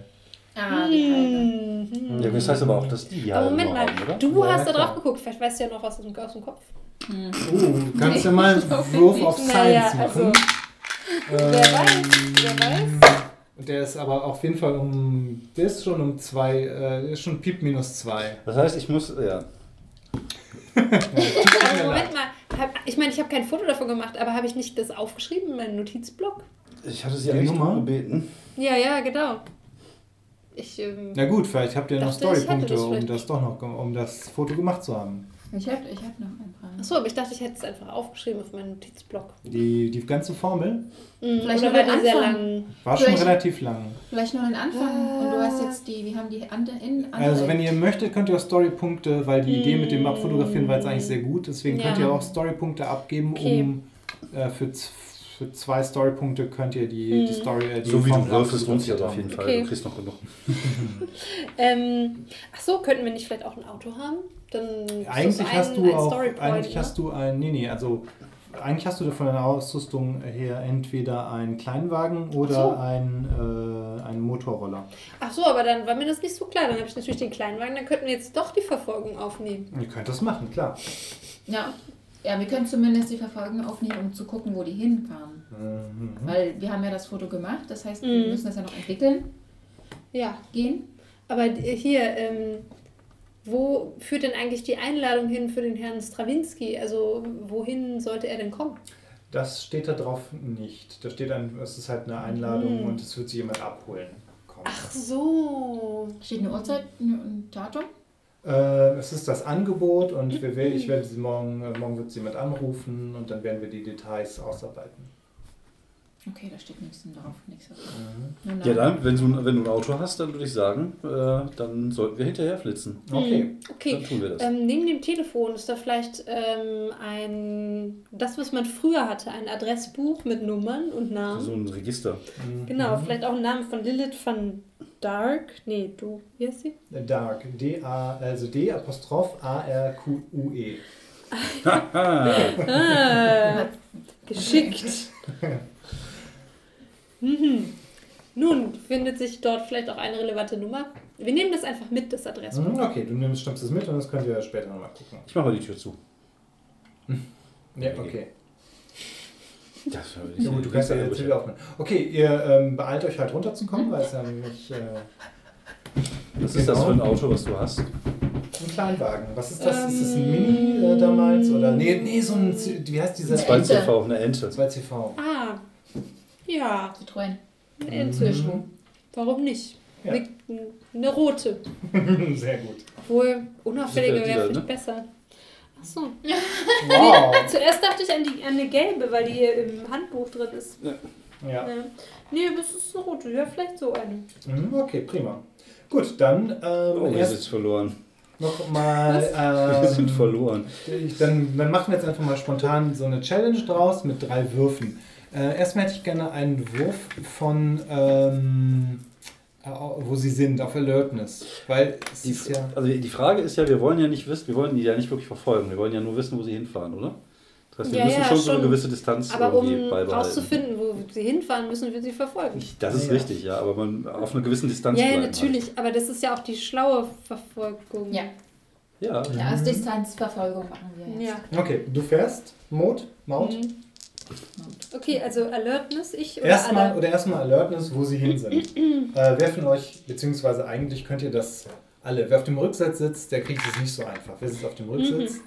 ah, die halbe. Mhm. Ja, das heißt aber auch, dass die die Aber Moment mal, haben, oder? du Ja, hast da klar. drauf geguckt. Vielleicht weißt du ja noch was aus dem, aus dem Kopf. Hm. Uh, kannst du mal einen Wurf auf Naja, Science also, machen? wer weiß, wer weiß. Und der ist aber auf jeden Fall um. Der ist schon um zwei, äh, ist schon Piep minus zwei. Das heißt, ich muss, ja. Also Moment mal, hab, ich meine, ich habe kein Foto davon gemacht, aber habe ich nicht das aufgeschrieben in meinem Notizblock? Ich hatte sie eigentlich darum gebeten. Ja, ja, genau. Ich, ähm, Na gut, vielleicht habt ihr noch Storypunkte, um das doch noch, um das Foto gemacht zu haben. Ich habe ich hab noch ein paar. Achso, aber ich dachte, ich hätte es einfach aufgeschrieben auf meinen Notizblock. Die, die ganze Formel Mhm, Vielleicht oder nur war den die sehr Anfang. lang? war schon relativ lang. Vielleicht nur den Anfang. Und du hast jetzt die, wir haben die andere in andere. Also wenn ihr möchtet, könnt ihr auch Storypunkte, weil die Idee mit dem Abfotografieren war jetzt eigentlich sehr gut, deswegen könnt Ja. ihr auch Storypunkte abgeben, Okay. um äh, für, für zwei Storypunkte könnt ihr die, die Hm. Story äh, die So wie du würfelst, lohnt sich das auf jeden Fall. Okay. Du kriegst noch genug. Ähm, ach so, könnten wir nicht vielleicht auch ein Auto haben? Dann Eigentlich ein- hast du ein auch, Storypoint, eigentlich ne? hast du ein, nee, nee, also eigentlich hast du von deiner Ausrüstung her entweder einen Kleinwagen oder so. einen, äh, einen Motorroller. Ach so, aber dann war mir das nicht so klar. Dann habe ich natürlich den Kleinwagen, dann könnten wir jetzt doch die Verfolgung aufnehmen. Ihr könnt das machen, klar. ja. Ja, wir können zumindest die Verfolgung aufnehmen, um zu gucken, wo die hinfahren. Mhm. Weil wir haben ja das Foto gemacht, das heißt, Mhm. wir müssen das ja noch entwickeln, Ja, gehen. aber hier, ähm, wo führt denn eigentlich die Einladung hin für den Herrn Strawinski? Also wohin sollte er denn kommen? Das steht da drauf nicht. Da steht ein, es ist halt eine Einladung Mhm. und es wird sich jemand abholen. kommen. Ach so. Steht eine Uhrzeit, ein Datum? Äh, es ist das Angebot und wir, will- ich werde sie morgen, äh, morgen wird sie jemand anrufen und dann werden wir die Details ausarbeiten. Okay, da steht nichts drauf. Nichts drauf. Mhm. Ja, dann, wenn du, wenn du ein Auto hast, dann würde ich sagen, äh, dann sollten wir hinterher flitzen. Okay. Hm, Okay. Dann tun wir das. Ähm, neben dem Telefon ist da vielleicht ähm, ein, das, was man früher hatte, ein Adressbuch mit Nummern und Namen. so ein Register. Mhm. Genau, vielleicht auch ein Name von Lilith van Dark. Nee, du, wie heißt sie? Dark. D-A, also D Apostroph A-R-Q-U-E. Ah, geschickt. Mhm. Nun findet sich dort vielleicht auch eine relevante Nummer. Wir nehmen das einfach mit, das Adressbuch. Mhm, okay, du nimmst, stimmst es mit und das könnt ihr später nochmal gucken. Ich mache mal die Tür zu. Ja, okay. Das würde ich Ja, gut, du kannst ja jetzt wieder aufmachen. Okay, ihr ähm, beeilt euch halt runterzukommen, weil es ja nicht äh, Was ist das für ein Auto, was du hast? ein Kleinwagen. Was ist das? ist das ein Ähm, Mini äh, damals? Oder nee, nee, so ein wie heißt dieser? Zwei- 2CV, eine Ente. 2CV. Ah, ja, Citroën. eine Ente. Mhm. Warum nicht? Ja. Eine, eine rote. Sehr gut. Obwohl, unauffälliger wäre vielleicht ne? besser. Achso. Wow. Zuerst dachte ich an, die, an eine gelbe, weil die hier im Handbuch drin ist. Ja. Ja. Nee, es ist eine rote. Ja, vielleicht so eine. Mhm, Okay, prima. Gut, dann ähm, Oh, wir erst sind verloren. nochmal. Wir sind Ähm, verloren. dann, dann machen wir jetzt einfach mal spontan so eine Challenge draus mit drei Würfen. Äh, erstmal hätte ich gerne einen Wurf von, ähm, äh, wo sie sind, auf Alertness. Weil es Die, ist ja. also die Frage ist ja, wir wollen ja nicht wissen, wir wollen die ja nicht wirklich verfolgen. Wir wollen ja nur wissen, wo sie hinfahren, oder? Das heißt, wir Ja, müssen ja, schon so eine schon. gewisse Distanz Aber irgendwie um beibehalten. rauszufinden, wo sie hinfahren, müssen wir sie verfolgen. Das ist Ja. richtig, ja, aber man auf einer gewissen Distanz Ja, natürlich. Aber das ist ja auch die schlaue Verfolgung. Ja. Halt. Ja, Ja, als Distanzverfolgung machen wir jetzt. Ja. Okay, du fährst, Maut, Maut. Mhm. Okay, also Alertness, ich oder Erstmal alle? oder erstmal Alertness, wo sie hin sind. äh, wer von euch, beziehungsweise eigentlich könnt ihr das alle. Wer auf dem Rücksitz sitzt, der kriegt es nicht so einfach. Wer sitzt auf dem Rücksitz?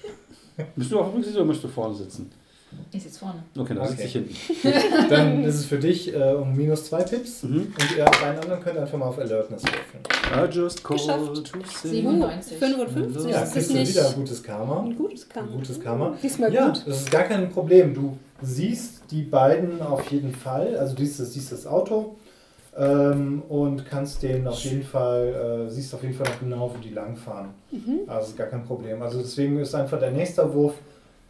Bist du auf dem Rücksitz oder möchtest du vorne sitzen? Ich sitze vorne. Okay, dann Okay. sitze ich hinten. Dann ist es für dich äh, um minus zwei Pips. Mhm. Und ihr beiden anderen könnt einfach mal auf Alertness würfeln. I just called Geschafft. to say. Sieben. Uh, 95. 55, Ja, das ist kriegst du wieder ein gutes Karma. ein gutes Karma. Ein gutes Karma. Diesmal Ja, gut. das ist gar kein Problem. Du siehst die beiden auf jeden Fall. Also du siehst das, siehst das Auto ähm, und kannst den auf jeden Fall, äh, siehst auf jeden Fall noch genau, wo die langfahren. Mhm. Also ist gar kein Problem. Also deswegen ist einfach der nächste Wurf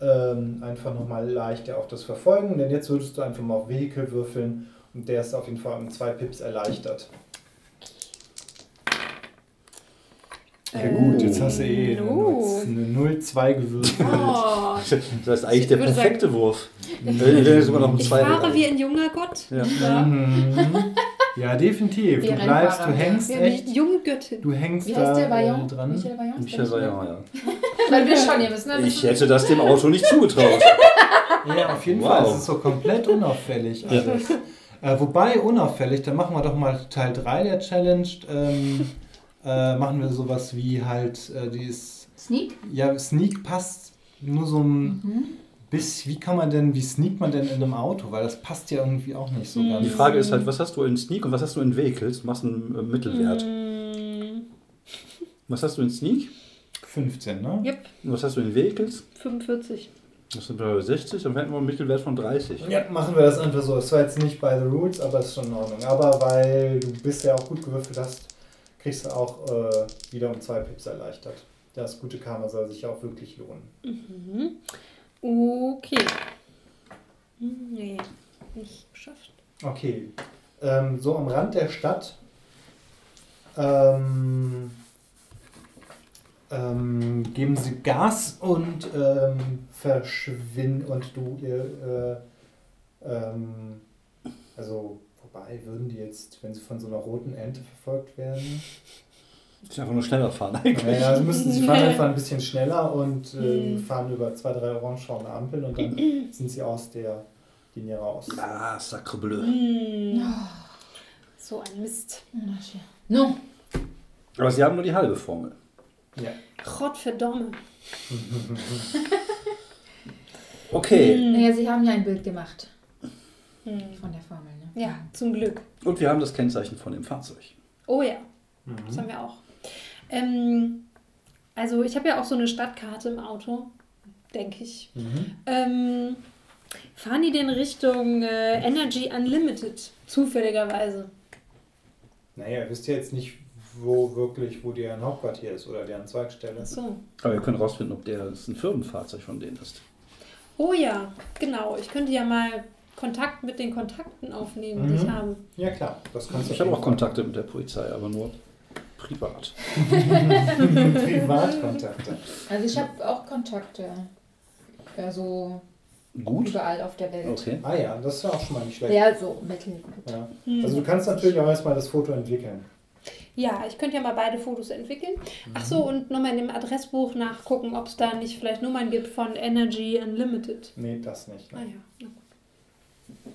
ähm, einfach nochmal leichter auf das Verfolgen. Denn jetzt würdest du einfach mal auf Vehikel würfeln und der ist auf jeden Fall um zwei Pips erleichtert. Ja gut, jetzt hast du eh eine, Oh. eine 0-2 gewürfelt. Oh, Das ist eigentlich der perfekte Wurf. Noch um ich zwei fahre wie ein junger Gott. Ja. Ja. Mhm. Ja, definitiv. Wie Du bleibst, du hängst Wie echt, eine junge Göttin. du hängst Wie da heißt der äh, Vaillant? dran. Michel Vaillant? Michel Vaillant, ja. Weil wir schon, ihr müsst ne? Ich hätte das dem Auto nicht zugetraut. Ja, auf jeden Wow. Fall. Es ist so komplett unauffällig alles. Äh, wobei unauffällig, dann machen wir doch mal Teil 3 der Challenge. Ähm, äh, machen wir sowas wie halt äh, dieses, Sneak? ja, Sneak passt nur so ein Mhm. Bis, wie kann man denn, wie sneakt man denn in einem Auto? Weil das passt ja irgendwie auch nicht so Hm. ganz. Die Frage ist halt, was hast du in Sneak und was hast du in Vehicles? Du machst einen äh, Mittelwert. Mm, Was hast du in Sneak? 15, ne? yep, Und was hast du in Vehicles? 45. Das sind wir bei 60, dann hätten wir einen Mittelwert von 30. Ja, machen wir das einfach so. Es war jetzt nicht by the rules, aber ist schon in Ordnung. Aber weil du bisher auch gut gewürfelt hast, kriegst du auch äh, wieder um zwei Pips erleichtert. Das gute Karma soll sich auch wirklich lohnen. Mhm. Okay. Nee, nicht geschafft. Okay. Ähm, so am Rand der Stadt ähm, ähm, geben sie Gas und ähm, verschwinden und du ihr äh, ähm, also wobei würden die jetzt, wenn sie von so einer roten Ente verfolgt werden? Ich einfach nur schneller fahren eigentlich. Naja, also müssen sie fahren einfach ein bisschen schneller und äh, fahren über zwei, drei orangefarbene Ampeln und dann sind sie aus der Linie raus. Ah, sacre bleu. Hm. So ein Mist. No. Aber sie haben nur die halbe Formel. Ja. Gott verdomme. Okay. Naja, sie haben ja ein Bild gemacht von der Formel. Ne? Ja, zum Glück. Und wir haben das Kennzeichen von dem Fahrzeug. Oh ja, Mhm. das haben wir auch. Ähm, also ich habe ja auch so eine Stadtkarte im Auto, denke ich. Mhm. Ähm, fahren die denn Richtung äh, Energy Unlimited, zufälligerweise? Naja, wisst ihr jetzt nicht, wo wirklich, wo deren Hauptquartier ist oder deren Zweigstelle? Ach so. Aber wir können rausfinden, ob der das ein Firmenfahrzeug von denen ist. Oh ja, genau. Ich könnte ja mal Kontakt mit den Kontakten aufnehmen, die ich Mhm. habe. Ja klar, das kannst du Ich habe auch Kontakte mit der Polizei, aber nur privat. Privatkontakte. Also ich habe auch Kontakte. Also Gut. überall auf der Welt. Okay. Ah ja, das ist ja auch schon mal nicht schlecht. Ja, so mittelgut. Ja. Hm. Also du kannst natürlich auch erstmal das Foto entwickeln. Ja, ich könnte ja mal beide Fotos entwickeln. Ach so, und nochmal in dem Adressbuch nachgucken, ob es da nicht vielleicht Nummern gibt von Energy Unlimited. Nee, das nicht. Ah Ne? ja. na gut.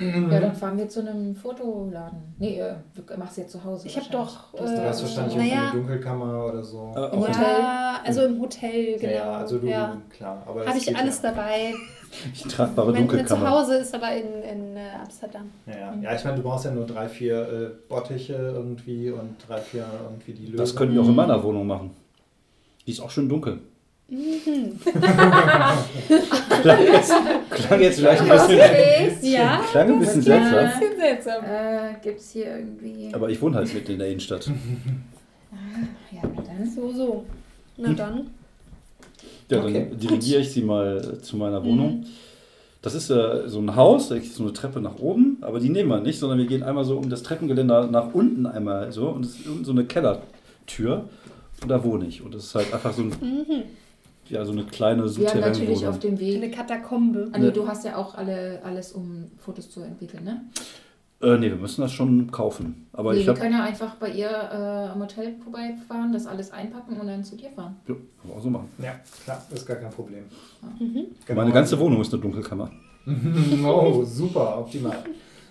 Ja, dann fahren wir zu einem Fotoladen. Nee, äh, du machst jetzt zu Hause. Ich habe doch. Du hast äh, Du hast wahrscheinlich auch naja, eine Dunkelkammer oder so. Äh, Im Hotel? Ja, also im Hotel, genau. Ja, ja, also du, ja. klar. Habe ich alles ja. dabei. die tragbare Mein, mein Dunkelkammer. Zuhause ist aber in, in äh, Amsterdam. Ja, ja. ja, ich meine, du brauchst ja nur drei, vier äh, Bottiche irgendwie und drei, vier irgendwie die Lösung. Das können wir auch in meiner Wohnung machen. Die ist auch schön dunkel. Mhm. Klang jetzt, klang jetzt vielleicht ein bisschen, Okay. Ja, klang ein bisschen ist seltsam. ein bisschen seltsam. Äh, Gibt es hier irgendwie. Aber ich wohne halt mitten in der Innenstadt. Ja, na dann. So, so. Na dann. Ja, dann Okay, dirigiere ich sie mal äh, zu meiner Wohnung. Das ist äh, so ein Haus, da ist so eine Treppe nach oben, aber die nehmen wir nicht, sondern wir gehen einmal so um das Treppengeländer nach unten einmal so und es ist so eine Kellertür und da wohne ich. Und das ist halt einfach so, ein, Mhm. Ja, so eine kleine Wir haben natürlich auf dem Eine Weg. Katakombe. Anni, du hast ja auch alle, alles, um Fotos zu entwickeln, ne? Äh, nee, wir müssen das schon kaufen. Aber nee, ich wir habe können ja einfach bei ihr äh, am Hotel vorbeifahren, das alles einpacken und dann zu dir fahren. ja, können wir auch so machen. Ja, klar, ist gar kein Problem. Mhm. Genau. Meine ganze Wohnung ist eine Dunkelkammer. oh, super, optimal.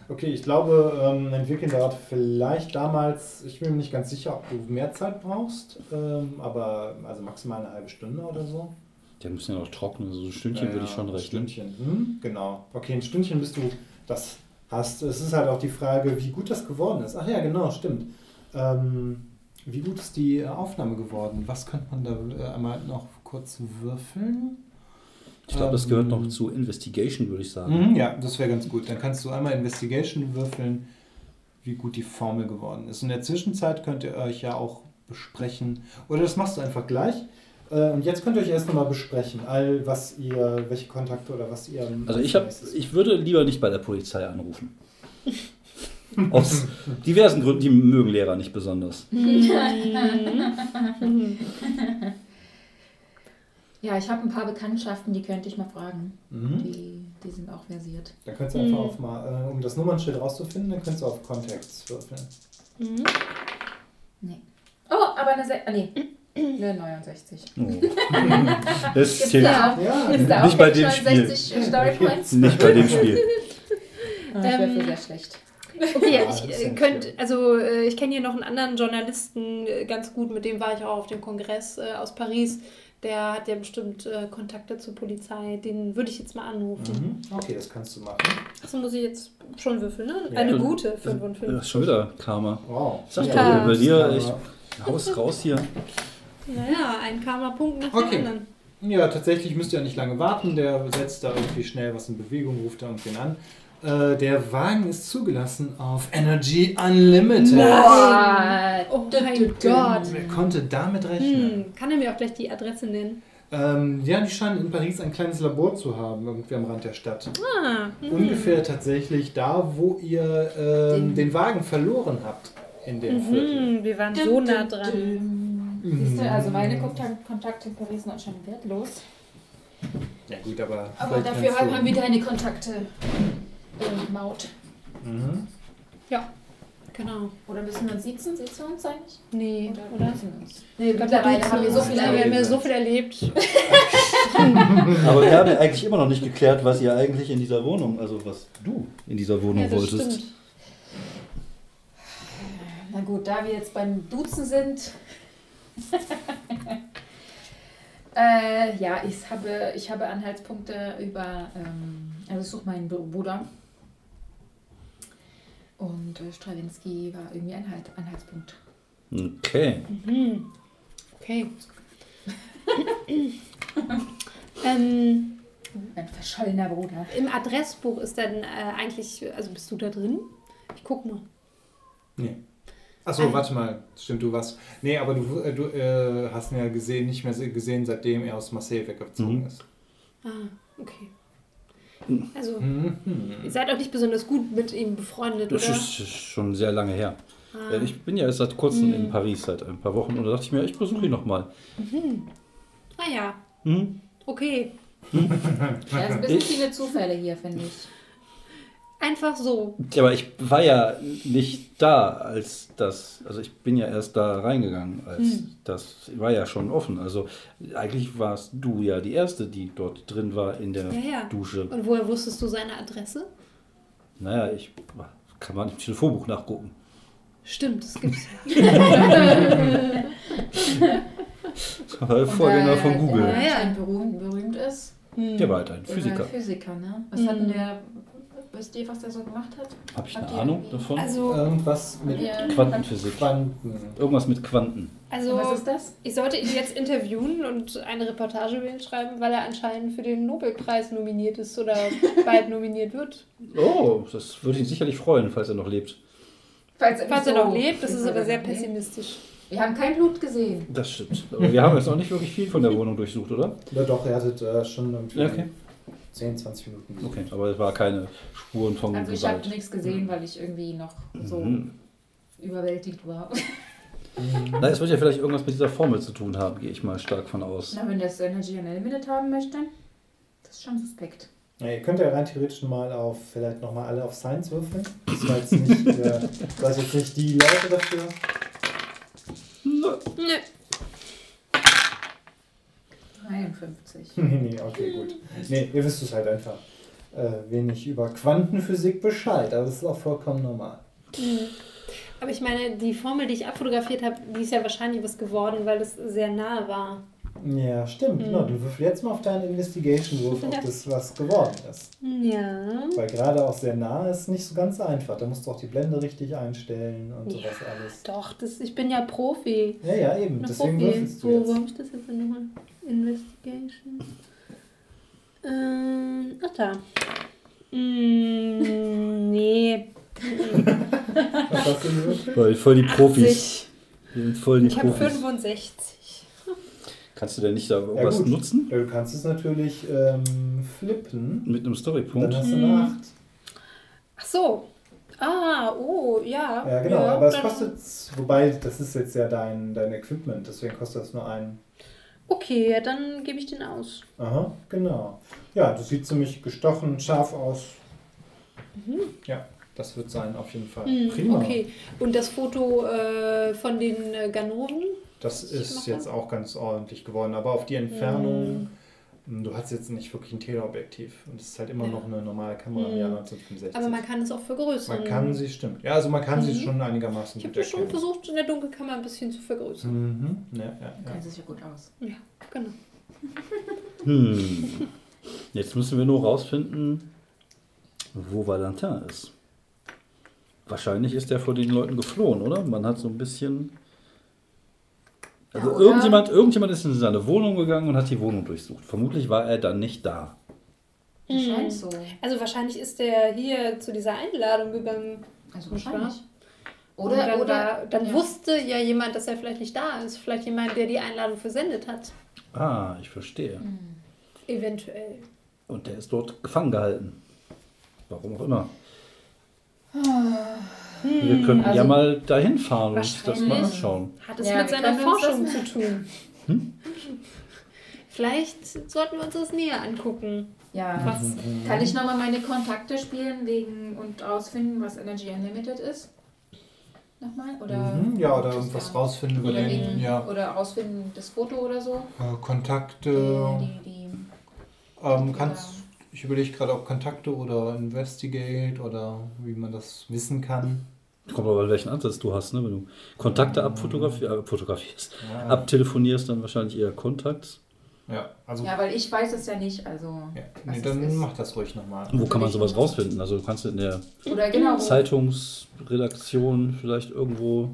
Okay, ich glaube, ähm, entwickeln dauert vielleicht damals, ich bin mir nicht ganz sicher, ob du mehr Zeit brauchst, ähm, aber also maximal eine halbe Stunde oder so. Die müssen ja noch trocknen, so ein Stündchen Ja, würde ich schon ein rechnen. Stündchen, hm, genau. Okay, ein Stündchen bist du das hast. Es ist halt auch die Frage, wie gut das geworden ist. Ach ja, genau, stimmt. Ähm, wie gut ist die Aufnahme geworden? Was könnte man da äh, einmal noch kurz würfeln? Ich glaube, das gehört noch Ähm, zu Investigation, würde ich sagen. Mhm, ja, das wäre ganz gut. Dann kannst du einmal Investigation würfeln, wie gut die Formel geworden ist. In der Zwischenzeit könnt ihr euch ja auch besprechen. Oder das machst du einfach gleich. Äh, Und jetzt könnt ihr euch erst nochmal besprechen, all was ihr, welche Kontakte oder was ihr. Also ich, hab, nächstes- ich würde lieber nicht bei der Polizei anrufen. Aus diversen Gründen, die mögen Lehrer nicht besonders. Ja, ich habe ein paar Bekanntschaften, die könnte ich mal fragen. Mhm. Die, die sind auch versiert. Dann könnt ihr einfach Mhm. auf mal, äh, um das Nummernschild rauszufinden, dann könnt ihr auf Contacts würfeln. Mhm. Nee. Oh, aber eine Se ah, nee. Eine 69. Oh. Das Gibt's zählt da auch, Ja, da Nicht bei dem Spiel. 60 Story Points? nicht bei dem Spiel. Das wäre Ähm, für sehr schlecht. Okay, Ja, ich ist äh, ja könnt, also äh, ich kenne hier noch einen anderen Journalisten äh, ganz gut, mit dem war ich auch auf dem Kongress äh, aus Paris. Der hat ja bestimmt äh, Kontakte zur Polizei. Den würde ich jetzt mal anrufen. Mhm. Okay, das kannst du machen. Achso, muss ich jetzt schon würfeln, ne? Ja. Eine gute Ja, 55. schon wieder Karma. Wow. Sag Ja. doch, bei dir, ich haus raus hier. Naja, ein Karma-Punkt nach Okay. dem anderen. Ja, tatsächlich müsst ihr nicht lange warten. Der setzt da irgendwie schnell was in Bewegung, ruft da irgendwen an. Äh, der Wagen ist zugelassen auf Energy Unlimited. Boah. Oh mein Gott. Wer konnte damit rechnen? Hm, kann er mir auch gleich die Adresse nennen? Ähm, ja, die scheinen in Paris ein kleines Labor zu haben, irgendwie am Rand der Stadt. Ah, hm. Ungefähr tatsächlich da, wo ihr ähm, den, Wagen verloren habt in dem Viertel. Mhm, wir waren so nah dran. Siehst du, also meine Kontakt Kontakte in Paris sind anscheinend wertlos. Ja gut, aber, Aber dafür haben wir deine Kontakte. Äh, Maut. Mhm. Ja, genau. Oder müssen wir uns sitzen? Sitzen wir uns eigentlich? Nee, Oder, oder? müssen wir uns? Nee, mittlerweile haben wir so viel Ja, wir erlebt. haben ja so viel erlebt. Aber wir haben ja eigentlich immer noch nicht geklärt, was ihr eigentlich in dieser Wohnung, also was du in dieser Wohnung Ja, das wolltest. stimmt. Na gut, da wir jetzt beim Duzen sind. äh, ja, ich habe, ich habe Anhaltspunkte über. Ähm, also, ich suche meinen Bruder. Und äh, Strawinski war irgendwie ein halt, Anhaltspunkt. Okay. Mhm. Okay. ähm, Ein verschollener Bruder. Im Adressbuch ist dann äh, eigentlich, also bist du da drin? Ich guck mal. Nee. Achso, warte mal. Stimmt, du warst. Nee, aber du, äh, du äh, hast ihn ja gesehen, nicht mehr gesehen, seitdem er aus Marseille weggezogen Mhm. ist. Ah, okay. Also, Mhm. ihr seid auch nicht besonders gut mit ihm befreundet, Das oder? ist ist schon sehr lange her. Ah. Äh, Ich bin ja erst seit kurzem Mhm. in Paris, seit ein paar Wochen, und da dachte ich mir, ich besuche ihn nochmal. Ah ja, Hm? okay. Ja, es sind ein bisschen Ich- viele Zufälle hier, finde ich. Einfach so. Ja, aber ich war ja nicht da, als das, also ich bin ja erst da reingegangen, als Hm. das war ja schon offen. Also eigentlich warst du ja die Erste, die dort drin war in der Ja, ja. Dusche. Und woher wusstest du seine Adresse? Naja, ich kann man im Telefonbuch nachgucken. Stimmt, das gibt's. Das war der Vorgänger von Google. Der Ja, ja. anscheinend berühmt, berühmt ist. Hm. Der war halt ein Der Physiker. Physiker, ne? Was Mhm. hat denn der. Wisst ihr, was der so gemacht hat? Habe ich Habt eine Ahnung davon? Also, Irgendwas mit Ja. Quantenphysik. Quanten. Irgendwas mit Quanten. also was ist das? ich sollte ihn jetzt interviewen und eine Reportage über ihn schreiben, weil er anscheinend für den Nobelpreis nominiert ist oder bald nominiert wird. Oh, das würde ihn sicherlich freuen, falls er noch lebt. Falls, Falls er noch lebt, das ist aber sehr Nee. pessimistisch. Wir haben kein Blut gesehen. Das stimmt. Aber wir haben jetzt auch nicht wirklich viel von der Wohnung durchsucht, oder? Ja, doch, er hattet äh, schon irgendwie Ja, okay. 10, 20 Minuten. Okay, aber es war keine Spuren von Also ich habe nichts gesehen, weil ich irgendwie noch so Mhm. überwältigt war. Na, es wird ja vielleicht irgendwas mit dieser Formel zu tun haben, gehe ich mal stark von aus. Na, wenn das Energy Unlimited haben möchte, das ist schon suspekt. Ja, ihr könnt ja rein theoretisch mal auf, vielleicht nochmal alle auf Science würfeln. Das war jetzt nicht, äh, war jetzt nicht die Leute dafür. Nö. 53. nee, nee, okay, gut. Nee, ihr wisst es halt einfach äh, wenig über Quantenphysik Bescheid, aber das ist auch vollkommen normal. Mhm. Aber ich meine, die Formel, die ich abfotografiert habe, die ist ja wahrscheinlich was geworden, weil es sehr nahe war. Ja, stimmt. Mhm. Genau, du würfel jetzt mal auf deinen Investigation-Wurf, ob das was geworden ist. Ja. Weil gerade auch sehr nah ist nicht so ganz einfach. Da musst du auch die Blende richtig einstellen und Ja. sowas alles. Doch, das, ich bin ja Profi. Ja, ja, eben. Eine Deswegen Profi. würfelst du Wo, wo jetzt. habe ich das jetzt denn nochmal? Investigation. Ähm, ach da. Mm, nee. Was hast du gewürfelt? Voll, voll die Profis. Wir sind voll die Ich habe Profis. 65. Kannst du denn nicht da irgendwas gut. nutzen? Ja, du kannst es natürlich ähm, flippen. Mit einem Dann Storypunkt? hast du Mhm. eine 8. Ach so. Ah, oh, ja. Ja, genau. aber es dann- kostet, wobei das ist jetzt ja dein, dein Equipment, deswegen kostet das nur einen. Okay, ja, dann gebe ich den aus. Aha, genau. Ja, das sieht ziemlich gestochen, scharf aus. Ja, das wird sein, auf jeden Fall. Hm, Prima. Okay. Und das Foto äh, von den äh, Ganoven? Das ist jetzt auch ganz ordentlich geworden, aber auf die Entfernung, hm, du hast jetzt nicht wirklich ein Teleobjektiv und es ist halt immer Ja. noch eine normale Kamera im Jahr Hm. 1965. Aber man kann es auch vergrößern. Man kann sie, stimmt. Ja, also man kann sie Mhm. schon einigermaßen Ich habe schon erkennen. versucht, in der Dunkelkammer ein bisschen zu vergrößern. Mhm. Ja, ja, Du ja. kennst dich ja gut aus. Ja, genau. Hm. Jetzt müssen wir nur rausfinden, wo Valentin ist. Wahrscheinlich ist er vor den Leuten geflohen, oder? Man hat so ein bisschen. Also Ja, irgendjemand, irgendjemand ist in seine Wohnung gegangen und hat die Wohnung durchsucht. Vermutlich war er dann nicht da. Scheint so. Also wahrscheinlich ist der hier zu dieser Einladung gegangen. Also wahrscheinlich. Oder, dann, oder war, dann ja. wusste ja jemand, dass er vielleicht nicht da ist. Vielleicht jemand, der die Einladung versendet hat. Ah, ich verstehe. Eventuell. Und der ist dort gefangen gehalten. Warum auch immer. Wir könnten ja also- mal dahin fahren und das mal anschauen. Hat es Ja, mit seiner Forschung zu tun. Vielleicht sollten wir uns das näher angucken. Ja, Was? kann ich nochmal meine Kontakte spielen wegen und rausfinden, was Energy Unlimited ist? Nochmal? Oder, Mhm, ja, oder irgendwas rausfinden über oder, den. wegen, Ja, oder rausfinden das Foto oder so? äh, Kontakte. Die, die, die, Ähm, kannst, ich überlege gerade, ob Kontakte oder Investigate oder wie man das wissen kann. Kommt aber, welchen Ansatz du hast, ne? Wenn du Kontakte abfotografi äh, Ja, abtelefonierst, dann wahrscheinlich eher Kontakt. ja also. ja, weil ich weiß es ja nicht, also. Ja, nee, dann ist. mach das ruhig nochmal. Wo kann man sowas rausfinden? Also du kannst in der Oder genau. Zeitungsredaktion vielleicht irgendwo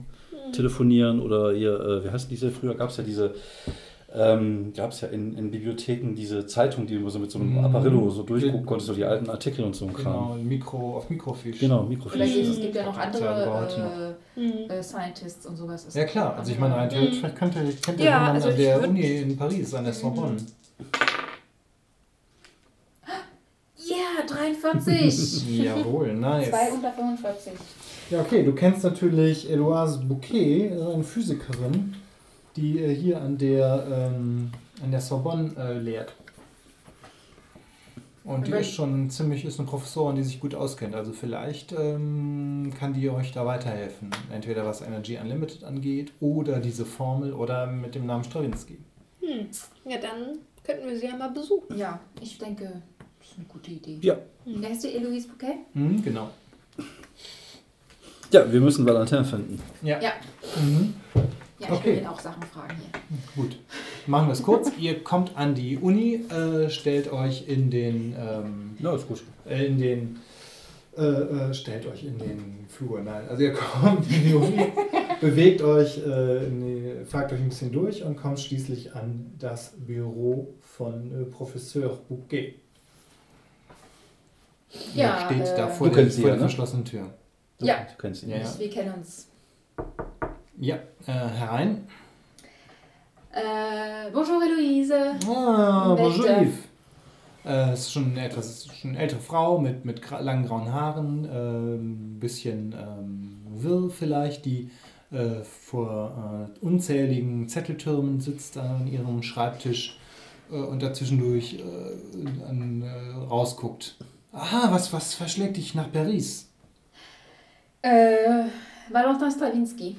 telefonieren oder hier, äh, wie heißt diese, früher gab es ja diese, ähm, gab es ja in, in Bibliotheken diese Zeitung, die du so mit so einem Mhm. Apparillo so durchgucken konntest, so die alten Artikel und so ein Genau, Kram. Mikro, auf Mikrofisch. Genau, Oder Mikrofiche. es gibt ja noch andere äh, äh, Scientists und sowas. Ja klar, also ich meine, rein theoretisch vielleicht könnte, könnte Ja, jemand also an ich der Uni in Paris, an der Sorbonne. Ja, 43! Jawohl, nice. 2 unter 45. Ja, okay, du kennst natürlich Eloise Bouquet, eine Physikerin, die äh, hier an der, ähm, an der Sorbonne äh, lehrt. Und die ist schon ziemlich, ist eine Professorin, die sich gut auskennt. Also vielleicht ähm, kann die euch da weiterhelfen. Entweder was Energy Unlimited angeht oder diese Formel oder mit dem Namen Stravinsky. Hm. Ja, dann könnten wir sie ja mal besuchen. Ja, ich denke, das ist eine gute Idee. Ja. Wer ist die Eloise Bouquet? Mhm, genau. Ja, wir müssen Valentin finden. Ja. Ja. Mhm. Ja, ich Okay. will ihn auch Sachen fragen hier. Gut, machen wir es kurz. Ihr kommt an die Uni, äh, stellt euch in den, ähm, Ja, ist gut. äh, in den, äh, äh, stellt euch in den Flur. Nein, also ihr kommt in die Uni, bewegt euch, äh, in die, fragt euch ein bisschen durch und kommt schließlich an das Büro von äh, Professeur Bouquet. Ja, steht da vor Du der, kennst sie vor ja, der ne? verschlossenen Tür. Ja. Du kennst ihn. Ja, ja. Wir kennen uns. Ja, äh, herein. Äh, bonjour Eloise. Ah, bonjour. Yves. Äh, ist schon eine etwas schon eine ältere Frau mit, mit langen grauen Haaren, ein bisschen ähm, wirr vielleicht, die äh, vor äh, unzähligen Zetteltürmen sitzt an ihrem Schreibtisch äh, und dazwischendurch äh, an, äh, rausguckt. Aha, was, was verschlägt dich nach Paris? Äh, Valentin Stravinsky.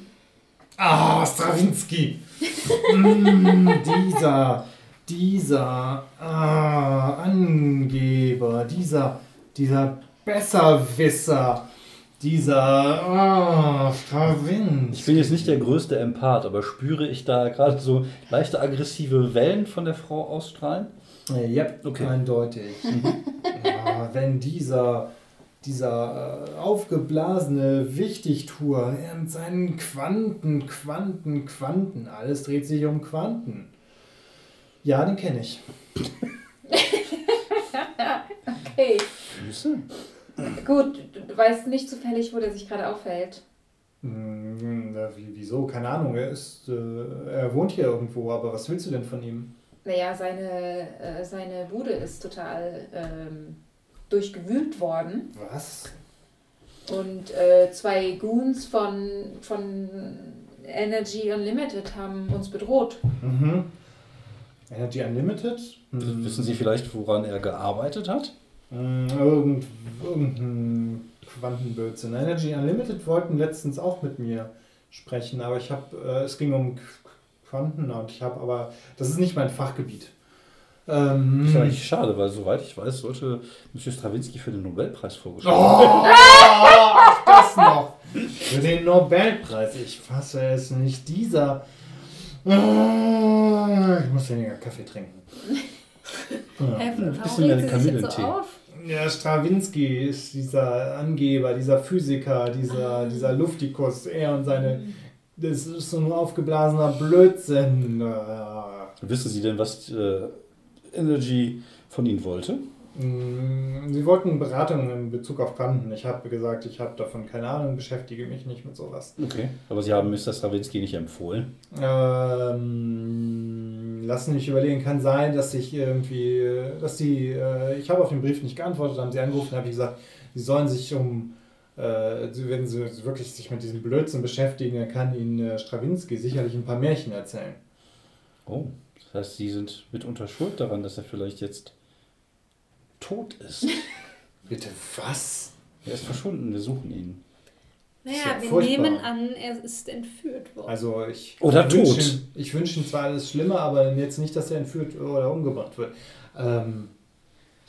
Ah, Stravinsky. mm, dieser, dieser ah, Angeber, dieser, dieser Besserwisser, dieser ah, Stravinsky. Ich bin jetzt nicht der größte Empath, aber spüre ich da gerade so leichte aggressive Wellen von der Frau ausstrahlen? Äh, Ja, Okay. eindeutig. ja, wenn dieser, dieser äh, aufgeblasene Wichtigtour er mit seinen Quanten, Quanten, Quanten, alles dreht sich um Quanten. Ja, den kenne ich. Hey, Süße. gut, du, du weißt nicht zufällig, wo der sich gerade aufhält. Hm, na, wie, wieso? Keine Ahnung. Er, ist, äh, er wohnt hier irgendwo, aber was willst du denn von ihm? Naja, seine, äh, seine Bude ist total ähm, durchgewühlt worden. Was? Und äh, zwei Goons von, von Energy Unlimited haben uns bedroht. Mhm. Energy Unlimited? Hm. Wissen Sie vielleicht, woran er gearbeitet hat? Hm, Irgend, irgendein Quantenblödsinn. Energy Unlimited wollten letztens auch mit mir sprechen, aber ich habe, äh, es ging um Qu- Quanten und ich habe aber, das ist nicht mein Fachgebiet. Ähm, Das ist eigentlich schade, weil soweit ich weiß, sollte Monsieur Stravinsky für den Nobelpreis vorgeschlagen Oh, ach, das noch. Für den Nobelpreis. Ich fasse es nicht. Dieser, Ah, Ich muss weniger Kaffee trinken. Ja. Hä, warum bisschen mehr Kamillentee. so? Ja, Strawinski ist dieser Angeber, dieser Physiker, dieser, dieser Luftikus. Er und seine. Das ist so ein aufgeblasener Blödsinn. Ah. Wissen Sie denn, was äh, Energy von Ihnen wollte? Mm, Sie wollten Beratung in Bezug auf Quanten. Ich habe gesagt, ich habe davon keine Ahnung, beschäftige mich nicht mit sowas. Okay. Aber Sie haben Mr. Stravinsky nicht empfohlen. Ähm, lassen mich überlegen, kann sein, dass ich irgendwie, dass sie, äh, ich habe auf den Brief nicht geantwortet, haben sie angerufen, habe ich gesagt, sie sollen sich um, äh, sie- wenn sie wirklich sich mit diesem Blödsinn beschäftigen, dann kann ihnen äh, Strawinski sicherlich ein paar Märchen erzählen. Oh, das heißt, Sie sind mitunter schuld daran, dass er vielleicht jetzt tot ist. Bitte was? er ist verschwunden, wir suchen ihn. Naja, Ist ja wir furchtbar. nehmen an, er ist entführt worden. Also ich Oder wünsche tot. ihm- Ich wünsche ihm zwar alles Schlimme, aber jetzt nicht, dass er entführt oder umgebracht wird. Ähm,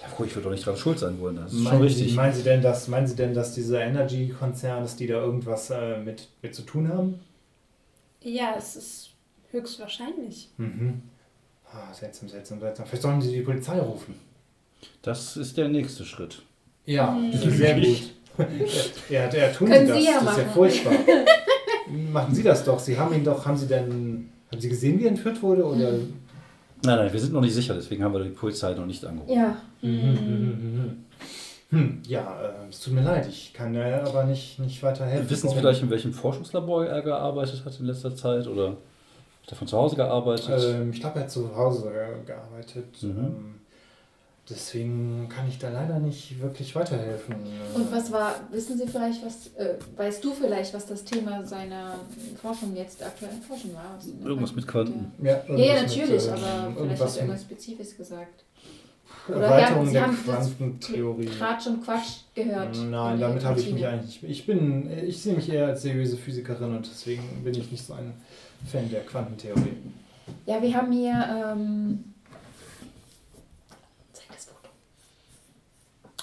Ja, gut, ich würde doch nicht daran schuld sein wollen. Das ist schon meinen, richtig. Sie, meinen, Sie denn, dass, meinen Sie denn, dass dieser Energy-Konzern, dass die da irgendwas äh, mit, mit zu tun haben? ja, es ist höchstwahrscheinlich. Mhm. Ah, seltsam, seltsam, seltsam. Vielleicht sollen Sie die Polizei rufen. Das ist der nächste Schritt. Ja, sehr gut. ja, ja, tun Können Sie das. Sie ja das ist ja machen. furchtbar. machen Sie das doch. Sie haben ihn doch, haben Sie denn, haben Sie gesehen, wie er entführt wurde? Oder? Nein, nein, wir sind noch nicht sicher, deswegen haben wir die Polizei noch nicht angerufen. Ja. Hm, ja, äh, es tut mir leid, ich kann äh, aber nicht, nicht weiterhelfen. Wissen Sie vielleicht, in welchem Forschungslabor er gearbeitet hat in letzter Zeit? Oder hat er von zu Hause gearbeitet? Ähm, ich glaube, er hat zu Hause äh, gearbeitet. Mhm. Ähm, deswegen kann ich da leider nicht wirklich weiterhelfen. Und was war, wissen Sie vielleicht, was, äh, weißt du vielleicht, was das Thema seiner Forschung jetzt, aktuellen Forschung war? Was- Irgendwas mit Quanten. Ja, Ja, ja, natürlich, mit, ähm, aber vielleicht hat irgendwas er irgendwas Spezifisches gesagt. Oder Erweiterung Sie der Quantentheorie. Gerade schon Quatsch gehört. Nein, damit habe ich mich eigentlich. Ich bin, ich sehe mich eher als seriöse Physikerin und deswegen bin ich nicht so ein Fan der Quantentheorie. Ja, wir haben hier. Ähm, zeig das Foto.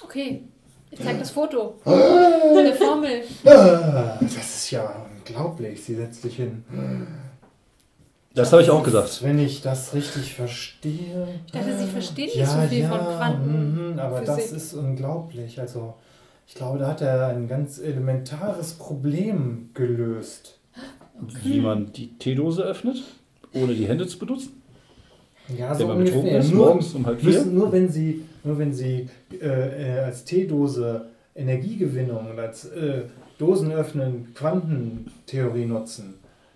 Okay, ich zeig das Foto. Eine Formel. Das ist ja unglaublich. Sie setzt sich hin. Das habe ich auch gesagt. Wenn ich das richtig verstehe. Ich dachte, Sie verstehen nicht Ja, so viel ja, von Quanten. mhm, aber das ist unglaublich. Also, ich glaube, da hat er ein ganz elementares Problem gelöst. Wie man die Teedose öffnet, ohne die Hände zu benutzen. Ja, so ungefähr. Nur, morgens um halb vier. müssen, nur wenn Sie, nur wenn Sie äh, äh, als Teedose Energiegewinnung und als äh, Dosenöffnen Quantentheorie nutzen,